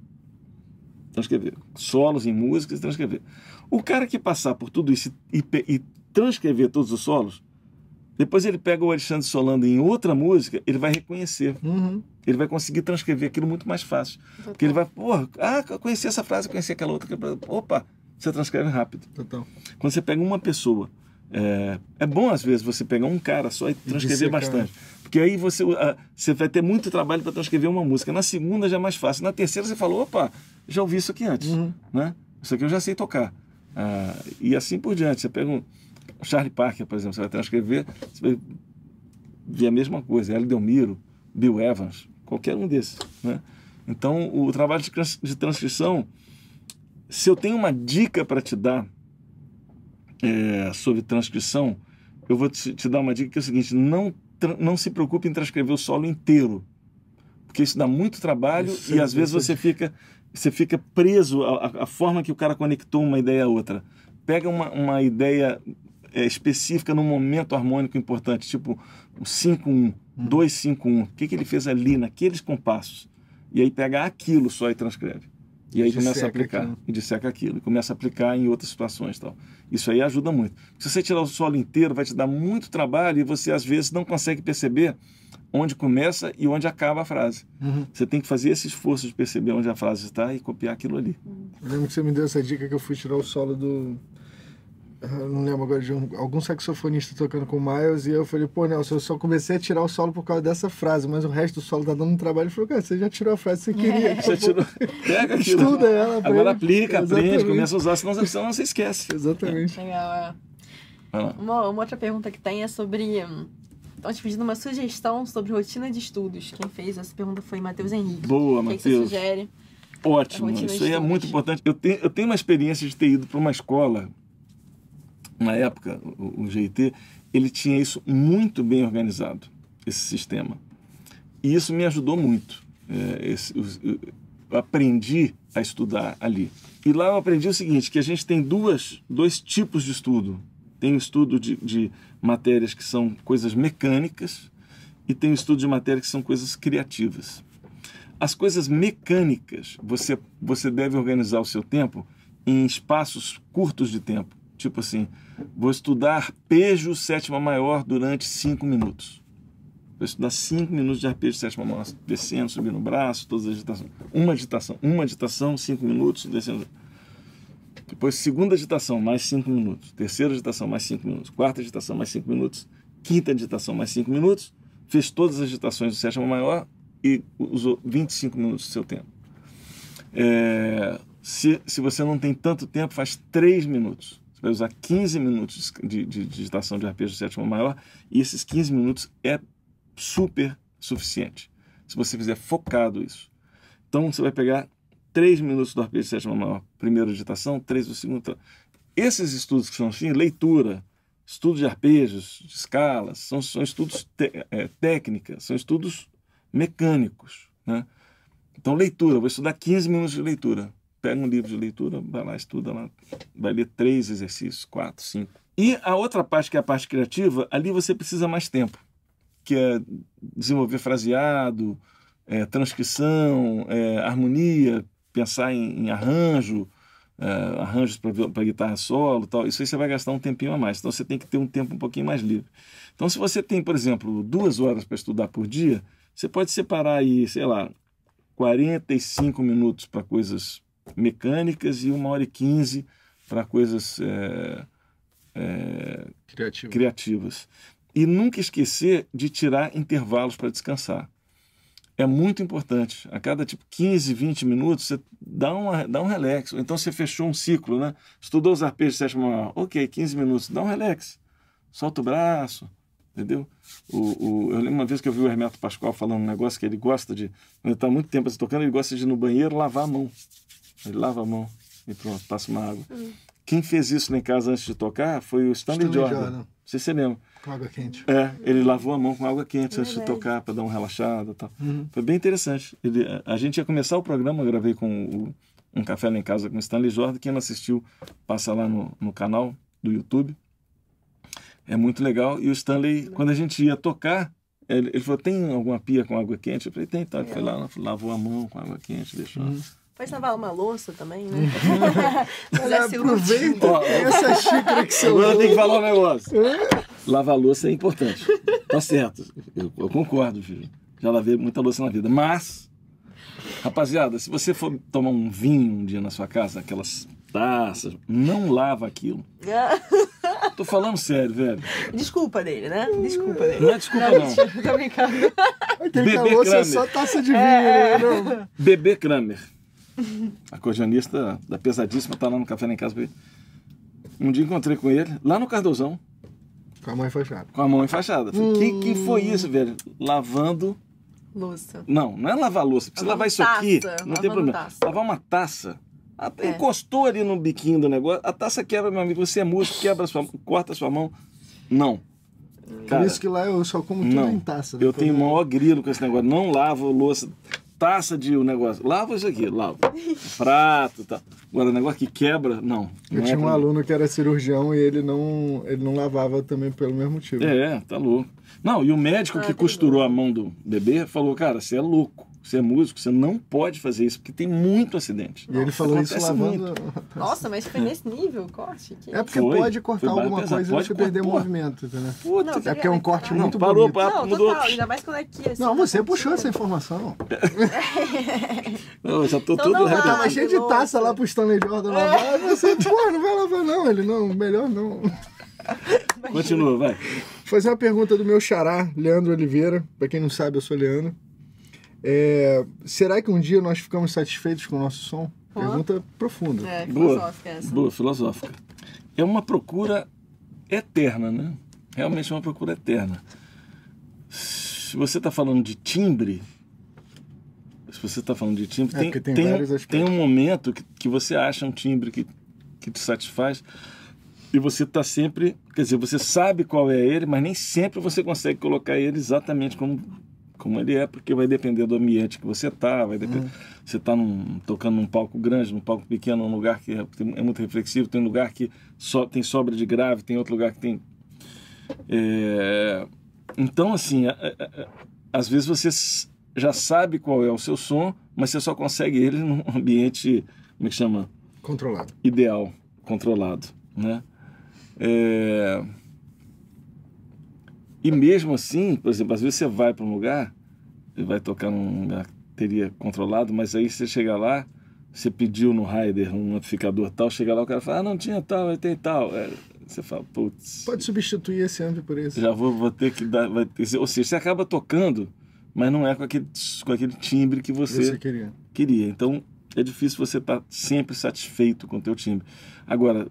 Transcrever. Solos em músicas e transcrever. O cara que passar por tudo isso e, e transcrever todos os solos, depois ele pega o Alexandre Solando em outra música, ele vai reconhecer. Uhum. Ele vai conseguir transcrever aquilo muito mais fácil. Porque ele vai, porra, ah, eu conheci essa frase, conheci aquela outra. Opa, você transcreve rápido. Total. Quando você pega uma pessoa, é, é bom às vezes você pegar um cara só e transcrever dissecar. bastante. Porque aí você, ah, você vai ter muito trabalho para transcrever uma música. Na segunda já é mais fácil. Na terceira você fala, opa, já ouvi isso aqui antes. Uhum. Né? Isso aqui eu já sei tocar. Ah, e assim por diante. Você pega um Charlie Parker, por exemplo, você vai transcrever, você vai ver a mesma coisa. Hélio Delmiro, Bill Evans, qualquer um desses. Né? Então, o trabalho de trans- de transcrição, se eu tenho uma dica para te dar é, sobre transcrição, eu vou te, te dar uma dica que é o seguinte: não, não se preocupe em transcrever o solo inteiro, porque isso dá muito trabalho Isso, e às vezes você fica, você fica preso à, à- forma que o cara conectou uma ideia a outra. Pega uma, uma ideia é, específica num momento harmônico importante, tipo um 5-1, 2-5-1. O que, que ele fez ali, naqueles compassos? E aí pega aquilo só e transcreve. E aí começa a aplicar. aquilo. E disseca aquilo. E começa a aplicar em outras situações tal. Isso aí ajuda muito. Se você tirar o solo inteiro, vai te dar muito trabalho e você às vezes não consegue perceber onde começa e onde acaba a frase. Uhum. Você tem que fazer esse esforço de perceber onde a frase está e copiar aquilo ali. Eu lembro que você me deu essa dica que eu fui tirar o solo do. Eu não lembro agora de um, algum saxofonista tocando com o Miles e eu falei, pô, Nelson, eu só comecei a tirar o solo por causa dessa frase, mas o resto do solo tá dando um trabalho. Ele falou, cara, você já tirou a frase que você queria. Você tirou, pega aquilo. Estuda ela, Agora aprende. aplica, aprende, Exatamente. começa a usar, senão, senão você esquece. Exatamente. Legal, é. Vai lá. Uma, uma outra pergunta que tem é sobre. Estão te pedindo uma sugestão sobre rotina de estudos. Quem fez essa pergunta foi Matheus Henrique. Boa, O que, que você Matheus. sugere? Ótimo, isso aí é muito importante. Eu tenho, eu tenho uma experiência de ter ido para uma escola, na época, o, GIT, ele tinha isso muito bem organizado, esse sistema. E isso me ajudou muito. É, esse- eu aprendi a estudar ali. E lá eu aprendi o seguinte, que a gente tem duas, dois tipos de estudo. Tem o estudo de, de matérias que são coisas mecânicas e tem o estudo de matérias que são coisas criativas. As coisas mecânicas, você, você deve organizar o seu tempo em espaços curtos de tempo. Tipo assim, vou estudar pejo sétima maior durante cinco minutos. Para estudar 5 minutos de arpejo sétima mão, descendo, subindo o braço, todas as agitações. Uma agitação, uma agitação, 5 minutos, descendo. Depois, segunda agitação, mais 5 minutos. Terceira agitação, mais 5 minutos. Quarta agitação, mais 5 minutos. Quinta agitação, mais 5 minutos. Fez todas as agitações do sétima maior e usou 25 minutos do seu tempo. É, se, se você não tem tanto tempo, faz 3 minutos. Você vai usar 15 minutos de, de, de digitação de arpejo sétima maior e esses 15 minutos é super suficiente. Se você fizer focado isso. Então você vai pegar 3 minutos do arpejo sétima maior, primeira digitação, 3 do segundo. Esses estudos que são assim, leitura, estudo de arpejos, de escalas, são, são estudos é, técnicas, são estudos mecânicos. Né? Então, leitura, vou estudar 15 minutos de leitura. Pega um livro de leitura, vai lá, estuda lá, vai ler três exercícios, quatro, cinco. E a outra parte, que é a parte criativa, ali você precisa mais tempo, que é desenvolver fraseado, é, transcrição, é, harmonia, pensar em, em arranjo, é, arranjos para guitarra solo tal. Isso aí você vai gastar um tempinho a mais. Então você tem que ter um tempo um pouquinho mais livre. Então, se você tem, por exemplo, duas horas para estudar por dia, você pode separar aí, sei lá, 45 minutos para coisas mecânicas e uma hora e quinze para coisas é, é, Criativo. criativas. E nunca esquecer de tirar intervalos para descansar. É muito importante. A cada tipo 15, 20 minutos, você dá, uma, dá um relax. Ou então você fechou um ciclo, né? Estudou os arpejos de sétima maior. Ok, 15 minutos, dá um relax. Solta o braço, entendeu? O, o, eu lembro uma vez que eu vi o Hermeto Pascoal falando um negócio que ele gosta de. Ele está muito tempo assim, tocando, ele gosta de ir no banheiro lavar a mão. Ele lava a mão e pronto, passa uma água. Hum. Quem fez isso lá em casa antes de tocar foi o Stanley, Stanley Jordan. Jordan. Não sei se você lembra. Com água quente. É, ele lavou a mão com água quente antes de tocar para dar uma relaxada e tal. Uhum. Foi bem interessante. Ele, a gente ia começar o programa, eu gravei com o, um café lá em casa com o Stanley Jordan. Quem não assistiu, passa lá no, no canal do YouTube. É muito legal. E o Stanley, quando a gente ia tocar, ele, ele falou: tem alguma pia com água quente? Eu falei: tem, então. Ele foi lá, lavou a mão com água quente, deixou. Pode lavar uma louça também, né? Aproveita Ó, essa xícara que você Agora tem que falar um negócio. Lavar louça é importante. Tá certo. Eu, eu concordo, filho. Já lavei muita louça na vida. Mas, rapaziada, se você for tomar um vinho um dia na sua casa, aquelas taças, não lava aquilo. Tô falando sério, velho. Desculpa dele, né? Desculpa dele. Não é desculpa, Não, não. tô brincando. Aquele Bebê é Kramer. só taça de vinho, né? Não. Bebê Kramer, acordeonista da Pesadíssima, tá lá no café lá em casa. Um dia encontrei com ele, lá no Cardozão, Com a mãe fechada. com a mão enfaixada. Falei, que, que foi isso, velho? Lavando Louça. Não, não é lavar louça. Porque se Lavando lavar isso aqui, taça, não tem problema. taça. Lavar uma taça. a- É. Encostou ali no biquinho do negócio, a taça quebra, meu amigo. Você é músico, quebra a sua, corta a sua mão. Não. Cara, Por isso que lá eu só como tudo não. em taça. né? Eu tenho o maior grilo com esse negócio. Não lavo louça, taça de um negócio. Lava isso aqui, lavo. Prato, tá. Agora, o negócio que quebra, não. Eu não tinha é um mim. aluno que era cirurgião e ele não, ele não lavava também pelo mesmo motivo. É, tá louco. Não, e o médico Ah, que tem costurou a mão do bebê falou, cara, você é louco. Você é músico, você não pode fazer isso, porque tem muito acidente. E ele falou isso lavando. Nossa, mas foi nesse nível o corte? Que... É porque Foi, pode cortar alguma pesado. coisa e você perder cortar. movimento, entendeu? Puta, Não, É porque é um corte Não, muito parou, bonito. parou. Não, mudou. total, ainda mais quando é aqui, assim. Não, você puxou essa pontinha. informação. Não, eu já tô Então todo lava. Tava cheio de taça lá pro Stanley Jordan lavar. E você, pô, não vai lavar não. Ele, não, melhor não. Continua, vai. Vou fazer uma pergunta do meu xará, Leandro Oliveira. Pra quem não sabe, eu sou Leandro. É, será que um dia nós ficamos satisfeitos com o nosso som? Ó. Pergunta profunda. É, Boa, filosófica essa. boa, filosófica. É uma procura eterna, né? Realmente é uma procura eterna. Se você está falando de timbre, se você está falando de timbre, É, tem, tem tem, vários um, aspectos. tem um momento que, que você acha um timbre que, que te satisfaz e você está sempre, quer dizer, você sabe qual é ele, mas nem sempre você consegue colocar ele exatamente como como ele é, porque vai depender do ambiente que você tá, vai depender. Uhum. Você está tocando num palco grande, num palco pequeno, num lugar que é, é muito reflexivo, tem um lugar que só tem sobra de grave, tem outro lugar que tem. é, Então, assim, a- a- às vezes você já sabe qual é o seu som, mas você só consegue ele num ambiente, como é que chama? Controlado. ideal, controlado, né? É, E mesmo assim, por exemplo, às vezes você vai para um lugar, você vai tocar num lugar que teria controlado, mas aí você chega lá, você pediu no rider um amplificador tal, chega lá o cara fala, ah, não tinha tal, tem tal. É, você fala, putz. Pode substituir esse amp por esse. Já vou, vou ter que dar. Vai ter, ou seja, você acaba tocando, mas não é com aquele, com aquele timbre que você, Você queria. queria. Então é difícil você estar sempre satisfeito com o teu timbre. Agora,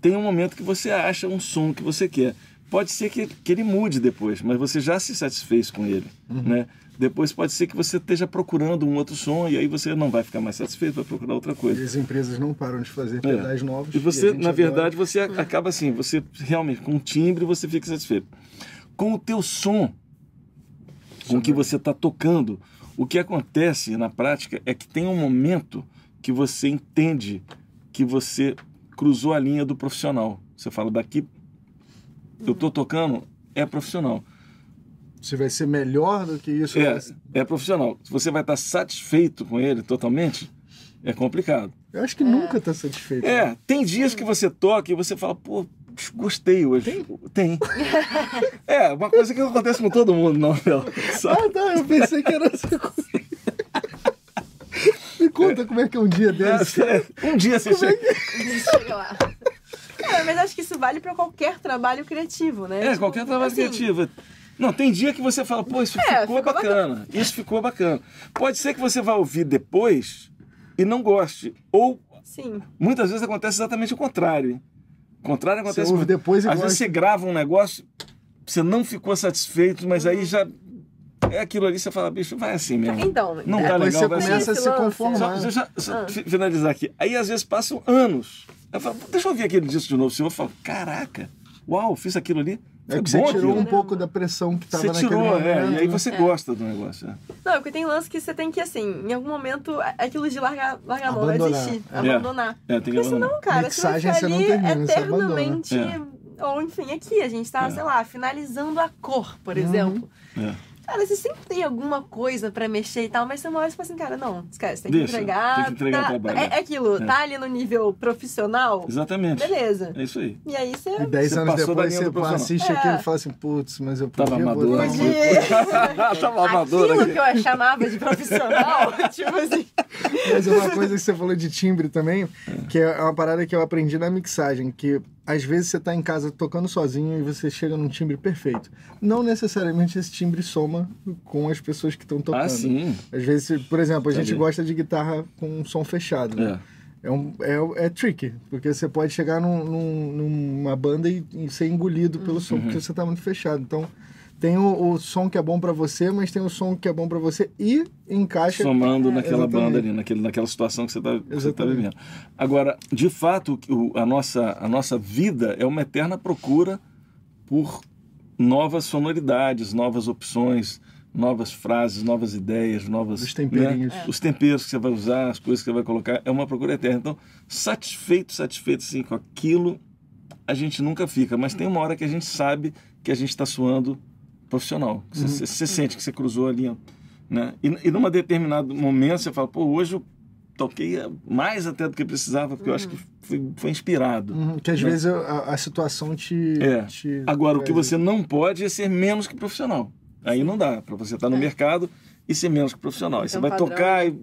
tem um momento que você acha um som que você quer. Pode ser que, que ele mude depois, mas você já se satisfez com ele, né? Depois pode ser que você esteja procurando um outro som e aí você não vai ficar mais satisfeito, vai procurar outra E coisa. as empresas não param de fazer pedais novos. É. E você, gente na agora- verdade, você a- acaba assim, você realmente, com o timbre, você fica satisfeito. Com o teu som, com o que você está tocando, o que acontece na prática é que tem um momento que você entende que você cruzou a linha do profissional. Você fala, daqui eu estou tocando, é profissional. Se vai ser melhor do que isso. É, é profissional. Se você vai estar satisfeito com ele totalmente, é complicado. Eu acho que nunca tá satisfeito. É, tem dias que você toca e você fala, pô, gostei hoje. Tem? é, uma coisa que não acontece com todo mundo, não. Sabe? Ah, tá, eu pensei que era essa coisa. Me conta como é que é um dia desse. É, um dia você chega. Chega lá. É, mas acho que isso vale pra qualquer trabalho criativo, né? É, Tipo, qualquer trabalho assim, criativo. Não, tem dia que você fala, pô, isso É, ficou, ficou bacana. Isso ficou bacana. Pode ser que você vá ouvir depois e não goste. Ou Sim. muitas vezes acontece exatamente o contrário. Hein? O contrário acontece. ouve com- depois e Às gosta. vezes você grava um negócio, você não ficou satisfeito, mas aí já. É aquilo ali, você fala, bicho, vai assim mesmo. Então, Não é, tá legal, você vai ser. começa a Esse se conformar. Só, deixa eu Ah. fi- finalizar aqui. Aí às vezes passam anos. Eu falo, deixa eu ouvir aquele disco de novo. O senhor fala, caraca, uau, fiz aquilo ali. É Foi que você tirou aquilo. um pouco da pressão que tava Você naquele tirou, momento. é, e aí você gosta do negócio. é. Não, porque tem lance que você tem que, assim, em algum momento, é aquilo de largar, largar a mão, é Abandonar. desistir, É. abandonar. É, tem que Porque abandonar. senão, cara, você vai Mixagem ficar você não ali eternamente... É. Ou, enfim, aqui a gente tá, É. sei lá, finalizando a cor, por Uhum. exemplo. É. Cara, você sempre tem alguma coisa pra mexer e tal, mas você uma hora você fala assim, cara, não, esquece, tem que Deixa, entregar. tem que entregar o tá- trabalho, É, é. é aquilo, É. tá ali no nível profissional, Exatamente. beleza. É isso aí. E aí você... E dez Você anos passou da depois você assiste É. aquilo e fala assim, putz, mas eu podia Tava amador. Tava amador Aquilo aqui. que eu chamava de profissional, tipo assim... Mas uma coisa que você falou de timbre também, que é uma parada que eu aprendi na mixagem, que às vezes você tá em casa tocando sozinho e você chega num timbre perfeito. Não necessariamente esse timbre soma com as pessoas que estão tocando. Ah, sim. Às vezes, por exemplo, a gente Entendi. gosta de guitarra com um som fechado. né? É. É, um, é, é tricky, porque você pode chegar num- num- numa banda e, e ser engolido pelo som, Uhum. porque você tá muito fechado. Então, tem o, o som que é bom pra você, mas tem o som que é bom pra você e encaixa. somando naquela Exatamente. banda ali, naquele, naquela situação que você está tá Exatamente. vivendo. Agora, de fato, o- a nossa, a nossa vida é uma eterna procura por novas sonoridades, novas opções, novas frases, novas ideias, novas... Os temperinhos. né? Os temperos que você vai usar, as coisas que você vai colocar, é uma procura eterna. Então, satisfeito, satisfeito sim com aquilo, a gente nunca fica, mas tem uma hora que a gente sabe que a gente está suando profissional. Você, Uhum. você- sente que você cruzou a linha. Né? E, e num determinado momento você fala, pô, hoje eu toquei mais até do que precisava, porque eu acho que foi, foi inspirado. Uhum, que às Né? vezes a, a situação te. É. te Agora, o que você não pode é ser menos que profissional. Aí não dá, para você estar no É. mercado e ser menos que profissional. Aí você vai padrão, tocar né? e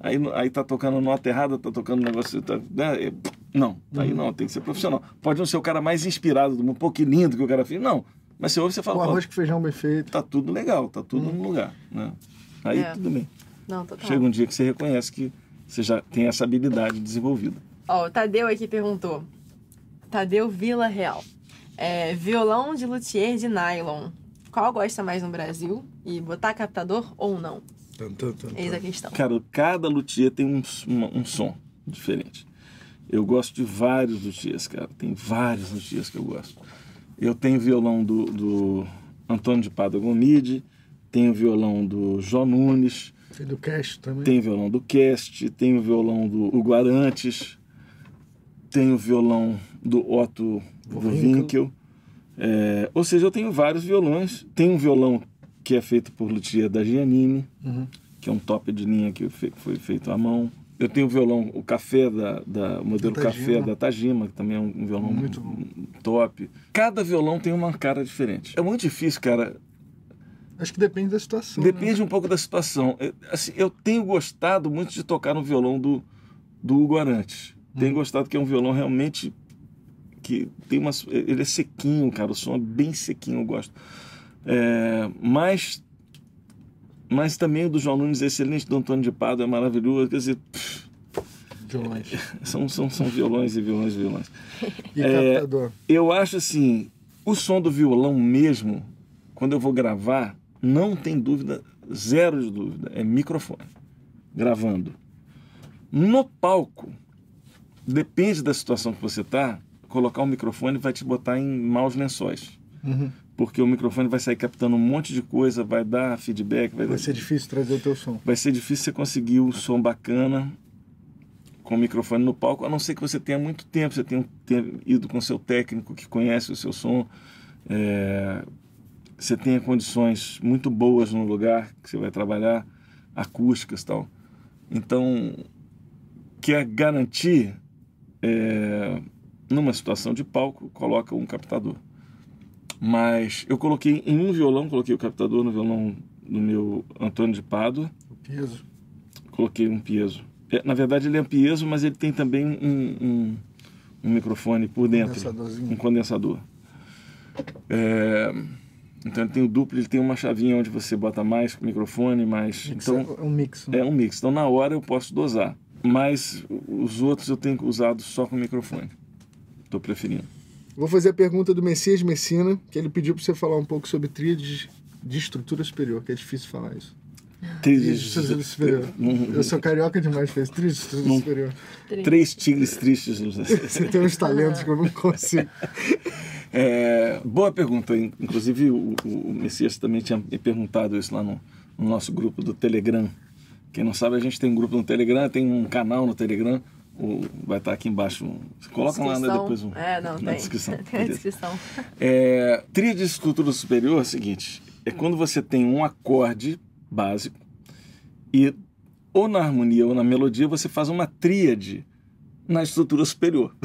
aí, aí tá tocando nota errada, tá tocando um negócio. Tá, né? Não, aí Uhum. não, tem que ser profissional. Pode não ser o cara mais inspirado do mundo, pô, que lindo que o cara fez. Não, mas você ouve e você O fala, pô, arroz com feijão bem feito. tá tudo legal, tá tudo no lugar. Né? Aí É. tudo bem. Não, total. Chega um dia que você reconhece que você já tem essa habilidade desenvolvida. Ó, o Tadeu aqui perguntou. Tadeu Vila Real. É, violão de luthier de nylon. Qual gosta mais no Brasil? E botar captador ou não? Tum, tum, tum, Eis a questão. Cara, cada luthier tem um, uma- um som diferente. Eu gosto de vários luthiers, cara. Tem vários luthiers que eu gosto. Eu tenho violão do, do Antônio de Padua Gomide, tenho violão do Jó Nunes, Tem do cash também. tenho violão do Cast, tenho violão do Hugo Arantes, tenho violão do Otto Winkel. É, ou seja, eu tenho vários violões. Tem um violão que é feito por luthier da Giannini, Uhum. que é um top de linha que foi feito à mão. Eu tenho o violão, o café da, da o modelo Da café da Tajima, que também é um, um violão Muito top. Cada violão tem uma cara diferente. É muito difícil, cara. Acho que depende da situação. Depende né? um pouco da situação. Eu, assim, eu tenho gostado muito de tocar no violão do, do Hugo Arantes. Tenho gostado que é um violão realmente que tem uma. Ele é sequinho, cara. O som é bem sequinho, eu gosto. É, mas, mas também o do João Nunes é excelente, do Antônio de Pado é maravilhoso. Quer dizer, pff, Violões. são, são, são violões e violões e violões. E É, captador. Eu acho assim, o som do violão mesmo, quando eu vou gravar, não tem dúvida, zero de dúvida, é microfone, gravando. No palco, depende da situação que você tá, colocar um microfone vai te botar em maus lençóis. Uhum. Porque o microfone vai sair captando um monte de coisa, vai dar feedback, vai, Vai ser difícil trazer o teu som. vai ser difícil você conseguir o som bacana com o microfone no palco, a não ser que você tenha muito tempo, você tenha, tenha ido com o seu técnico que conhece o seu som, é, você tenha condições muito boas no lugar que você vai trabalhar, acústicas e tal. Então, quer garantir, é, numa situação de palco, coloca um captador. Mas eu coloquei em um violão, coloquei o captador no violão do meu Antônio de Pádua, O peso. coloquei um piezo. É, na verdade ele é um piezo, mas ele tem também um, um, um microfone por dentro, Condensadorzinho. um condensador. É, então ele tem o duplo, ele tem uma chavinha onde você bota mais microfone, mais. Mix- Então é um mix. né? é um mix. Então na hora eu posso dosar, mas os outros eu tenho usado só com microfone. Estou preferindo. Vou fazer a pergunta do Messias Messina, que ele pediu para você falar um pouco sobre tríades de estrutura superior, que é difícil falar isso. Tríade de estrutura superior. Eu sou carioca demais para isso. Tríade de estrutura superior. Três tigres tristes. Você tem uns talentos que eu não consigo. É, boa pergunta. In- Inclusive, o, o Messias também tinha me perguntado isso lá no, no nosso grupo do Telegram. Quem não sabe, a gente tem um grupo no Telegram, tem um canal no Telegram. O, vai estar aqui embaixo. Coloca lá né, depois um, É, não, na tem. descrição. Tem a descrição. É, tríade de estrutura superior é o seguinte: é quando você tem um acorde básico e ou na harmonia ou na melodia você faz uma tríade na estrutura superior.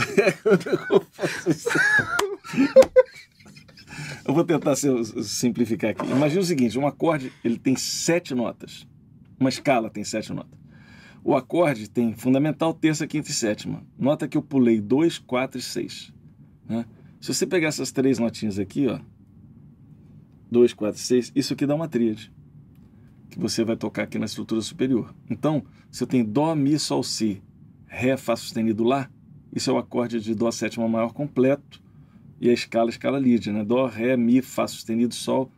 Eu vou tentar simplificar aqui. Imagina o seguinte: um acorde ele tem sete notas. Uma escala tem sete notas. O acorde tem fundamental, terça, quinta e sétima. Nota que eu pulei dois, quatro e seis. Né? Se você pegar essas três notinhas aqui, ó, 2, 4, 6, isso aqui dá uma tríade, que você vai tocar aqui na estrutura superior. Então, se eu tenho Dó, Mi, Sol, Si, Ré, Fá sustenido, Lá, isso é o acorde de Dó sétima maior completo, e a escala, escala lídia, né? Dó, Ré, Mi, Fá sustenido, Sol,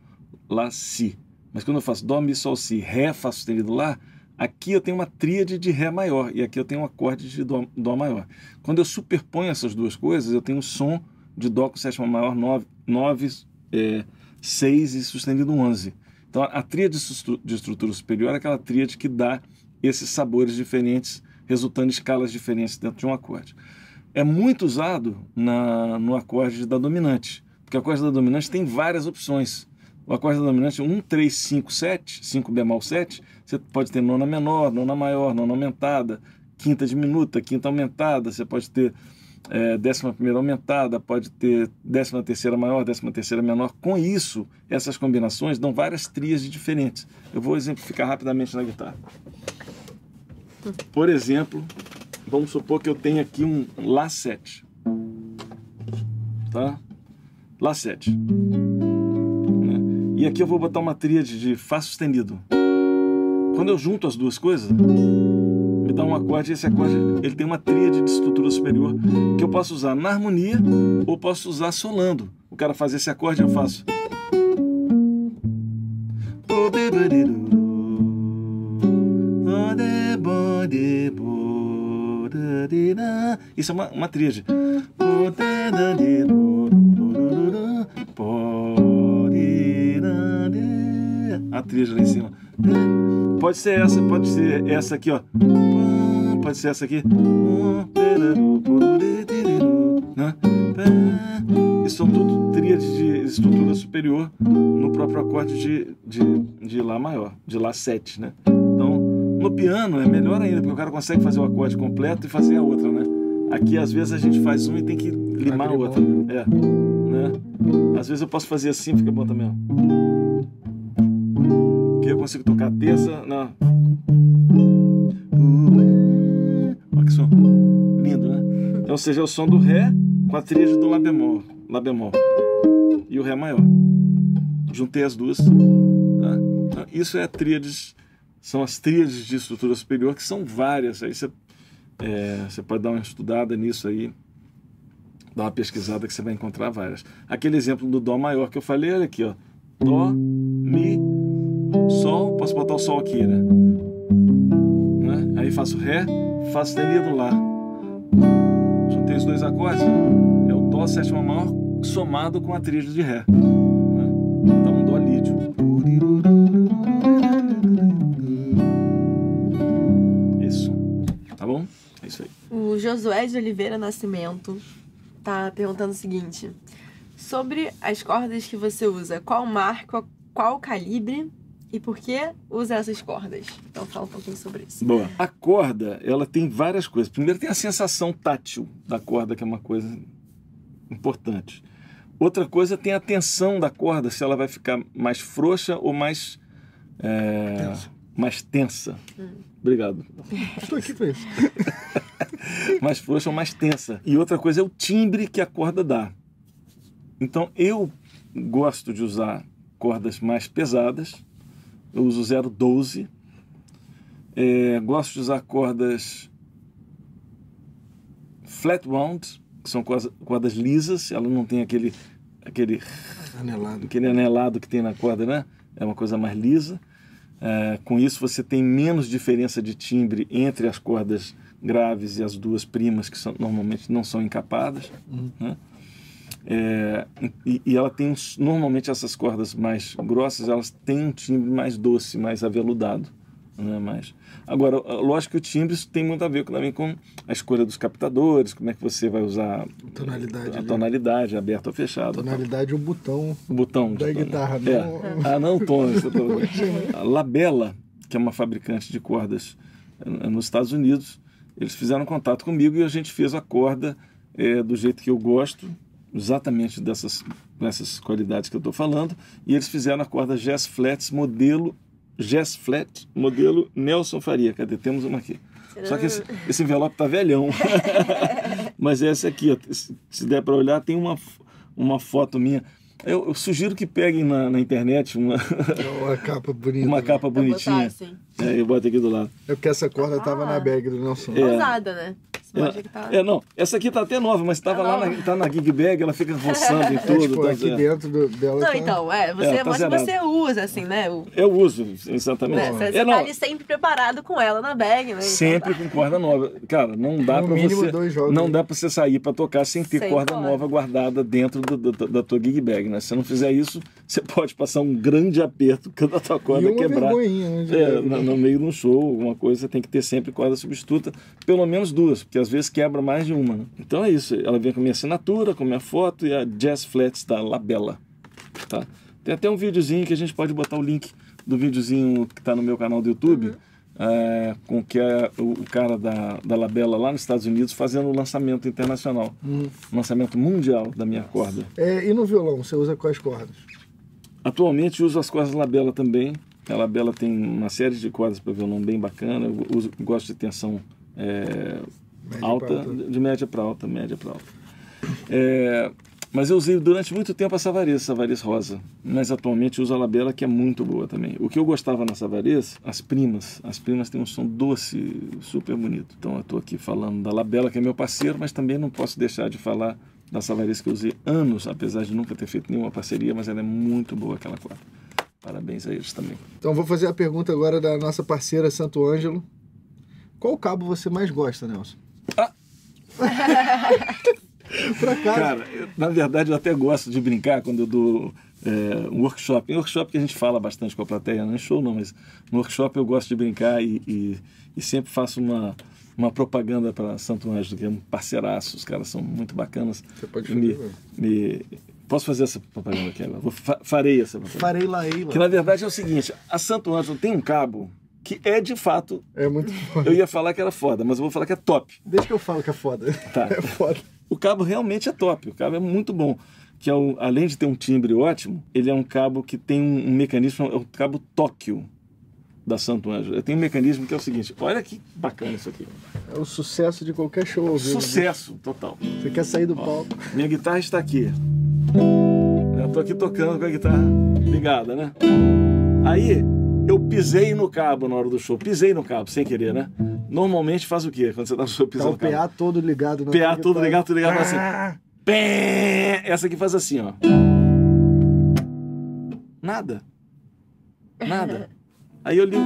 Lá, Si. Mas quando eu faço Dó, Mi, Sol, Si, Ré, Fá sustenido, Lá, aqui eu tenho uma tríade de Ré maior, e aqui eu tenho um acorde de Dó, Dó maior. Quando eu superponho essas duas coisas, eu tenho um som de Dó com sétima maior 9, 9 é, 6 e sustenido 11. Então, a tríade de estru- de estrutura superior é aquela tríade que dá esses sabores diferentes, resultando em escalas diferentes dentro de um acorde. É muito usado na, no acorde da dominante, porque o acorde da dominante tem várias opções. O acorde dominante 1, 3, 5, 7, 5 bemol 7, você pode ter nona menor, nona maior, nona aumentada, quinta diminuta, quinta aumentada, você pode ter é, décima primeira aumentada, pode ter décima terceira maior, décima terceira menor. Com isso, essas combinações dão várias tríades diferentes. Eu vou exemplificar rapidamente na guitarra. Por exemplo, vamos supor que eu tenho aqui um Lá 7. Tá? Lá 7. E aqui eu vou botar uma tríade de Fá sustenido. Quando eu junto as duas coisas, me dá um acorde, e esse acorde ele tem uma tríade de estrutura superior que eu posso usar na harmonia ou posso usar solando. O cara faz esse acorde, eu faço. Isso é uma, uma tríade. A tríade lá em cima. Pode ser essa, pode ser essa aqui, ó. Pode ser essa aqui. Né? Isso são tudo tríades de estrutura superior no próprio acorde de, de, de Lá maior, de Lá 7, né? Então, no piano é melhor ainda, porque o cara consegue fazer o acorde completo e fazer a outra, né? Aqui, às vezes, a gente faz um e tem que limar a outra. É. Né? Às vezes eu posso fazer assim, fica bom também. ó. Que eu consigo tocar terça. Não. Olha que som. Lindo, né? Então, ou seja, é o som do Ré com a tríade do Lá bemol. Lá bemol. E o Ré maior. Juntei as duas. Tá? Então, isso é a tríades. São as tríades de estrutura superior, que são várias. Aí você, é, você pode dar uma estudada nisso aí dá uma pesquisada que você vai encontrar várias. Aquele exemplo do Dó maior que eu falei, olha aqui, ó. Dó, posso botar o Sol aqui, né? Né? Aí faço Ré, faço sustenido Lá. Juntei os dois acordes, é o Dó sétima maior somado com a tríade de Ré. Né? Dá um Dó lídio. Isso. Tá bom? É isso aí. O Josué de Oliveira Nascimento tá perguntando o seguinte: sobre as cordas que você usa, qual marca, qual calibre e por que usa essas cordas? Então fala um pouquinho sobre isso. Boa. A corda, ela tem várias coisas. Primeiro tem a sensação tátil da corda, que é uma coisa importante. Outra coisa tem a tensão da corda, se ela vai ficar mais frouxa ou mais é, Tensa. mais tensa. Obrigado. Estou aqui para isso. mais frouxa ou mais tensa. E outra coisa é o timbre que a corda dá. Então eu gosto de usar cordas mais pesadas. Eu uso 012. É, gosto de usar cordas flat wound, que são cordas, cordas lisas. Ela não tem aquele aquele Anelado. aquele anelado que tem na corda, né? É uma coisa mais lisa. É, com isso você tem menos diferença de timbre entre as cordas graves e as duas primas que são, normalmente não são encapadas. Né? É, e, e ela tem normalmente essas cordas mais grossas elas têm um timbre mais doce, mais aveludado. Né? Mais. Agora, lógico que o timbre isso tem muito a ver também com a escolha dos captadores, como é que você vai usar Tonalidade a ali. tonalidade, aberto ou fechado. Tonalidade, o botão O botão da guitarra. É. Não... Ah, não, tom. tô- A Labella, que é uma fabricante de cordas eh, nos Estados Unidos, eles fizeram contato comigo e a gente fez a corda eh, do jeito que eu gosto, exatamente dessas, dessas qualidades que eu estou falando, e eles fizeram a corda Jazz Flats modelo Jazz Flat, modelo Nelson Faria. Cadê? Temos uma aqui. Só que esse, esse envelope tá velhão. Mas essa aqui, ó, se- der para olhar, tem uma, uma foto minha. Eu, eu sugiro que peguem na, na internet uma, Uma capa bonita. uma né? capa botar bonitinha. assim. É, eu boto aqui do lado. É porque essa corda tava Ah. na bag do Nelson. É. Ousada, né? Que tá... É, não, essa aqui tá até nova, mas estava Tá lá na, tá na Gig Bag, ela fica roçando em É, tudo. tipo, tá, aqui é. dentro do- dela Não, tá... então, é, você, É, tá mas zerado. você usa, assim, né? O, Eu uso, exatamente. né? Você, É, você não, tá ali sempre preparado com ela na bag, né? Então sempre tá. com corda nova. Cara, não dá No para você dois jogos. não dá para você sair para tocar sem ter Sem corda corda. nova guardada dentro do- do- da tua gig bag, né? Se você não fizer isso, você pode passar um grande aperto quando a tua corda quebrar. né? É, né? no, no meio de um show, alguma coisa, você tem que ter sempre corda substituta, pelo menos duas, porque às vezes quebra mais de uma. né? Então é isso, ela vem com a minha assinatura, com a minha foto e a Jazz Flats da Labella. Tá? Tem até um videozinho que a gente pode botar o link do videozinho que está no meu canal do YouTube, é, com que é o, o cara da, da Labella lá nos Estados Unidos fazendo o lançamento internacional, Hum. lançamento mundial da minha corda. É, e no violão, você usa quais cordas? Atualmente uso as cordas Labella também. A Labella tem uma série de cordas para violão bem bacana. Eu uso, gosto de tensão é, alta, alta. de média para alta, média para alta. É, mas eu usei durante muito tempo a Savarez, Savarez rosa. Mas atualmente uso a Labella, que é muito boa também. O que eu gostava na Savarez, as primas. As primas têm um som doce, super bonito. Então eu estou aqui falando da Labella, que é meu parceiro, mas também não posso deixar de falar da Savarez, que eu usei anos, apesar de nunca ter feito nenhuma parceria, mas ela é muito boa aquela corda. Parabéns a eles também. Então vou fazer a pergunta agora da nossa parceira Santo Ângelo. Qual cabo você mais gosta, Nelson? Ah! Por acaso? Cara, eu, na verdade eu até gosto de brincar quando eu dou é, um workshop. Em workshop que a gente fala bastante com a plateia, não é show não, mas no workshop eu gosto de brincar e, e, e sempre faço uma, uma propaganda para Santo Ângelo, que é um parceiraço, os caras são muito bacanas. Você pode me, fazer, me, Posso fazer essa propaganda aqui agora? Vou, fa- farei essa propaganda. Farei lá, ei, Que na verdade é o seguinte, a Santo Ângelo tem um cabo que é de fato, É muito foda. eu ia falar que era foda, mas eu vou falar que é top. Deixa que eu falo que é foda. Tá. É foda. o cabo realmente é top, o cabo é muito bom. Que é o, além de ter um timbre ótimo, ele é um cabo que tem um, um mecanismo, é o cabo Tóquio da Santo Ângelo. Tem um mecanismo que é o seguinte, olha que bacana isso aqui. É o sucesso de qualquer show. ao vivo. Sucesso total. Você quer sair do palco. Minha guitarra está aqui. Eu tô aqui tocando com a guitarra ligada, né? Aí eu pisei no cabo na hora do show. Pisei no cabo, sem querer, né? Normalmente faz o quê? Quando você tá no show Tá pisando o no cabo? PA todo ligado. na PA guitarra. ligado, tudo ligado, faz assim. Ah, Pé! Essa aqui faz assim, ó. Nada. Nada. Aí eu ligo,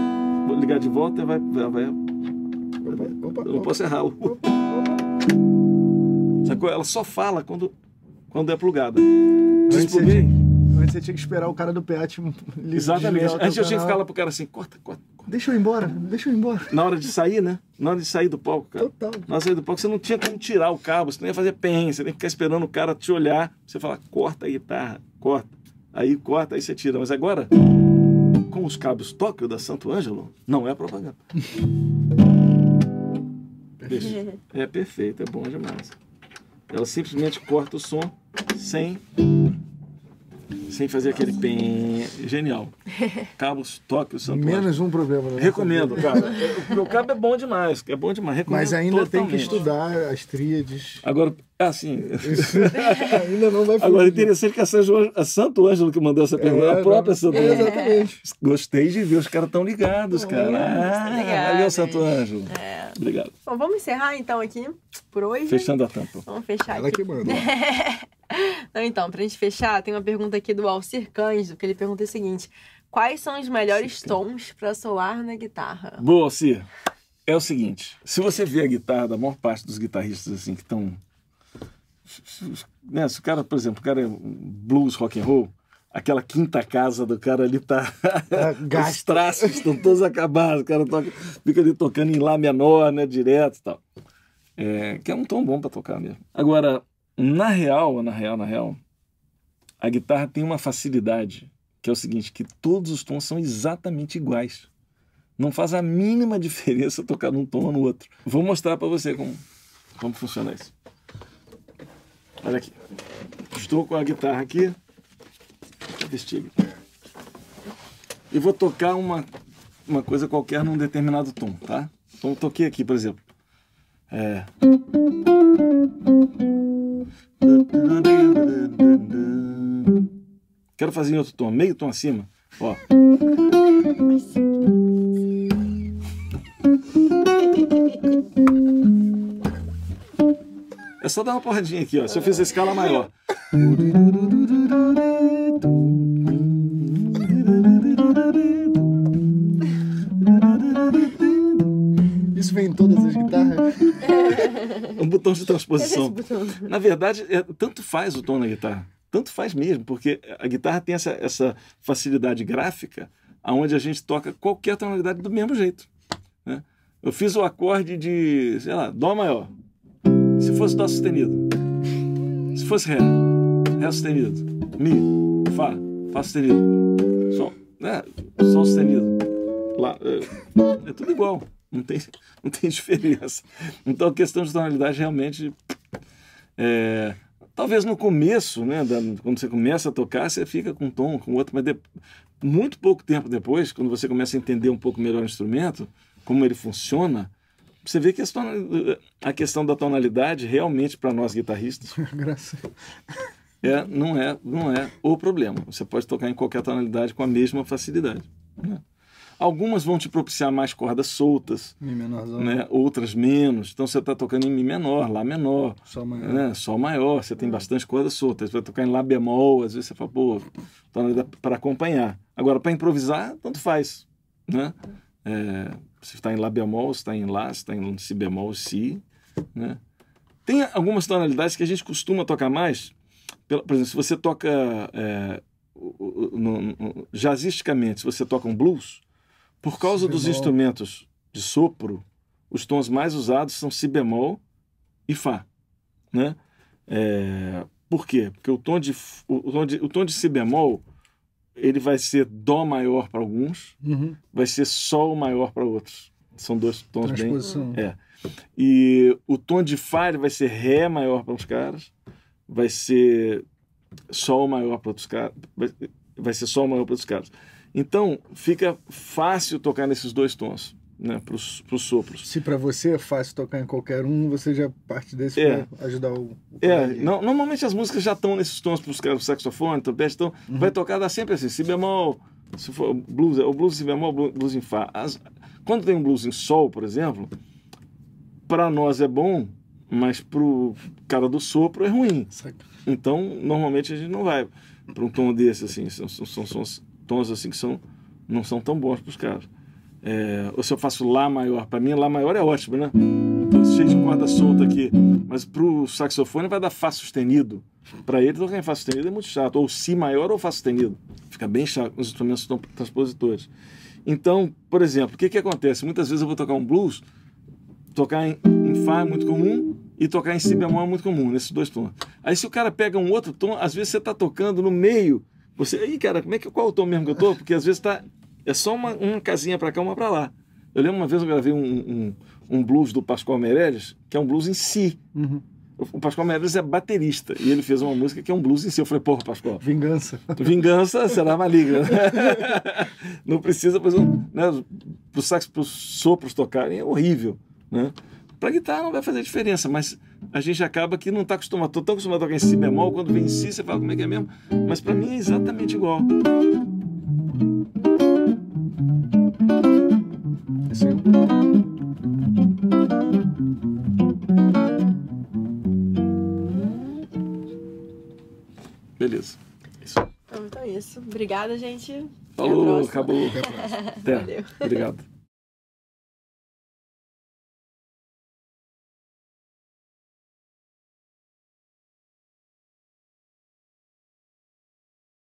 vou ligar de volta e vai. vai, vai Opa, opa, eu não opa, posso errar. opa. Sacou? Ela só fala quando, quando é plugada. Antes você, tinha, antes você tinha que esperar o cara do PA te li- Exatamente. Antes eu tinha que ficar lá pro cara assim, corta, corta, corta. Deixa eu ir embora, deixa eu ir embora. Na hora de sair, né? Na hora de sair do palco, cara. Total. Na hora de sair do palco, você não tinha como tirar o cabo, você não ia fazer pen, você tem que ficar esperando o cara te olhar. Você fala, corta a guitarra, corta. Aí corta, aí você tira. Mas agora, com os cabos Tóquio da Santo Ângelo, não é propaganda. É perfeito, é bom demais. Ela simplesmente corta o som sem sem fazer aquele pen. Genial. Cabos Tóquio Santo Ângelo. Menos um problema. né? Recomendo, cara. O meu cabo é bom demais, é bom demais. Recomendo Mas ainda tem que totalmente. estudar as tríades. Agora, assim, ainda não vai agora interessante que a, São João, a Santo Ângelo que mandou essa pergunta, É, a própria. Santo É, Ângelo. Exatamente. Gostei de ver, os caras estão ligados, cara. Ah, ligados. valeu, Santo Ângelo. É. Obrigado. Bom, vamos encerrar então aqui por hoje. Fechando a tampa. Vamos fechar Ela aqui. que manda. Não, então, pra gente fechar, tem uma pergunta aqui do Alcir Cândido, que ele pergunta o seguinte: Quais são os melhores tons pra solar na guitarra? Boa, Alcir. É o seguinte, se você vê a guitarra da maior parte dos guitarristas assim que estão... Né, se o cara, por exemplo, o cara é um blues, rock and roll, aquela quinta casa do cara ali tá... Tá Os traços estão todos acabados, o cara toca, fica ali tocando em Lá menor, né, direto e tal. É, que é um tom bom para tocar mesmo. Agora, na real, na real, na real, a guitarra tem uma facilidade, que é o seguinte, que todos os tons são exatamente iguais. Não faz a mínima diferença tocar num tom ou no outro. Vou mostrar para você como, como funciona isso. Olha aqui. Estou com a guitarra aqui. A guitarra. E vou tocar uma, uma coisa qualquer num determinado tom, tá? Então eu toquei aqui, por exemplo. É. Quero fazer em outro tom, meio tom acima. Ó. É só dar uma porradinha aqui, ó. Se eu fizer escala maior. Vem em todas as guitarras. Um botão de transposição. Na verdade, é, tanto faz o tom na guitarra. Tanto faz mesmo, porque a guitarra tem essa, essa facilidade gráfica aonde a gente toca qualquer tonalidade do mesmo jeito. né? Eu fiz o acorde de, sei lá, Dó maior. Se fosse Dó sustenido. Se fosse Ré, Ré sustenido. Mi, Fá, Fá sustenido. Sol, né? Sol sustenido. Lá, é, é tudo igual. Não tem, não tem diferença. Então a questão de tonalidade realmente é, talvez no começo, né, da- quando você começa a tocar, você fica com um tom, com outro, mas de- muito pouco tempo depois, quando você começa a entender um pouco melhor o instrumento, como ele funciona, você vê que a questão da tonalidade realmente para nós guitarristas é, não é não é o problema. Você pode tocar em qualquer tonalidade com a mesma facilidade. né? Algumas vão te propiciar mais cordas soltas, Mi menorzão. né? outras menos. Então você está tocando em Mi menor, Lá menor, Sol maior. né? Sol maior, você tem bastante cordas soltas. Você vai tocar em Lá bemol, às vezes você fala, pô, para acompanhar. Agora, para improvisar, tanto faz. Né? É, se está em Lá bemol, se está em Lá, se está em Si bemol, Si. Né? Tem algumas tonalidades que a gente costuma tocar mais. Por exemplo, se você toca é, no- no- jazzisticamente, se você toca um blues, por causa dos instrumentos de sopro, os tons mais usados são Si bemol e Fá. Né? É, por quê? Porque o tom, de, o, tom de, o tom de Si bemol ele vai ser Dó maior para alguns, Uhum. vai ser Sol maior para outros. São dois tons bem. É. E o tom de Fá vai ser Ré maior para uns caras, vai ser Sol maior para outros caras, vai, vai ser Sol maior para outros caras. Então fica fácil tocar nesses dois tons, né, para os sopros. Se para você é fácil tocar em qualquer um, você já parte desse É. pra ajudar o. o É, não, normalmente as músicas já estão nesses tons para os caras, saxofone, trompete, então vai tocar dá sempre assim, si bemol, se for blues, o blues em si bemol, blu- blues em fá. As- quando tem um blues em sol, por exemplo, para nós é bom, mas pro cara do sopro é ruim. Então, normalmente a gente não vai para um tom desse assim, são, são, são- são tons assim que são não são tão bons para os caras. É, ou se eu faço lá maior, para mim lá maior é ótimo, né? Tô cheio de corda solta aqui, mas pro saxofone vai dar fá sustenido. Para ele tocar em fá sustenido é muito chato, ou si maior ou fá sustenido. Fica bem chato, os instrumentos transpositores. Então, por exemplo, o que que acontece? Muitas vezes eu vou tocar um blues, tocar em, em Fá é muito comum e tocar em Si bemol é muito comum, nesses dois tons. Aí se o cara pega um outro tom, às vezes você está tocando no meio, você, aí cara, como é que, qual é o tom mesmo que eu tô? Porque às vezes tá, é só uma, uma casinha para cá, uma para lá. Eu lembro uma vez eu gravei um, um, um blues do Pascoal Meirelles, que é um blues em Si. Uhum. O Pascoal Meirelles é baterista e ele fez uma música que é um blues em si. Eu falei, porra, Pascoal, Vingança. Vingança será maligna. Não precisa, pois, né, sax, pros sopros tocarem é horrível, né? Pra guitarra não vai fazer diferença, mas a gente acaba que não tá acostumado, tô tão acostumado a tocar em si bemol, quando vem em si você fala como é que é mesmo, mas pra mim é exatamente igual. É um- Beleza. Isso. Então, então é isso. Obrigada, gente. Falou, acabou. Até a próxima. Até. Valeu. Obrigado.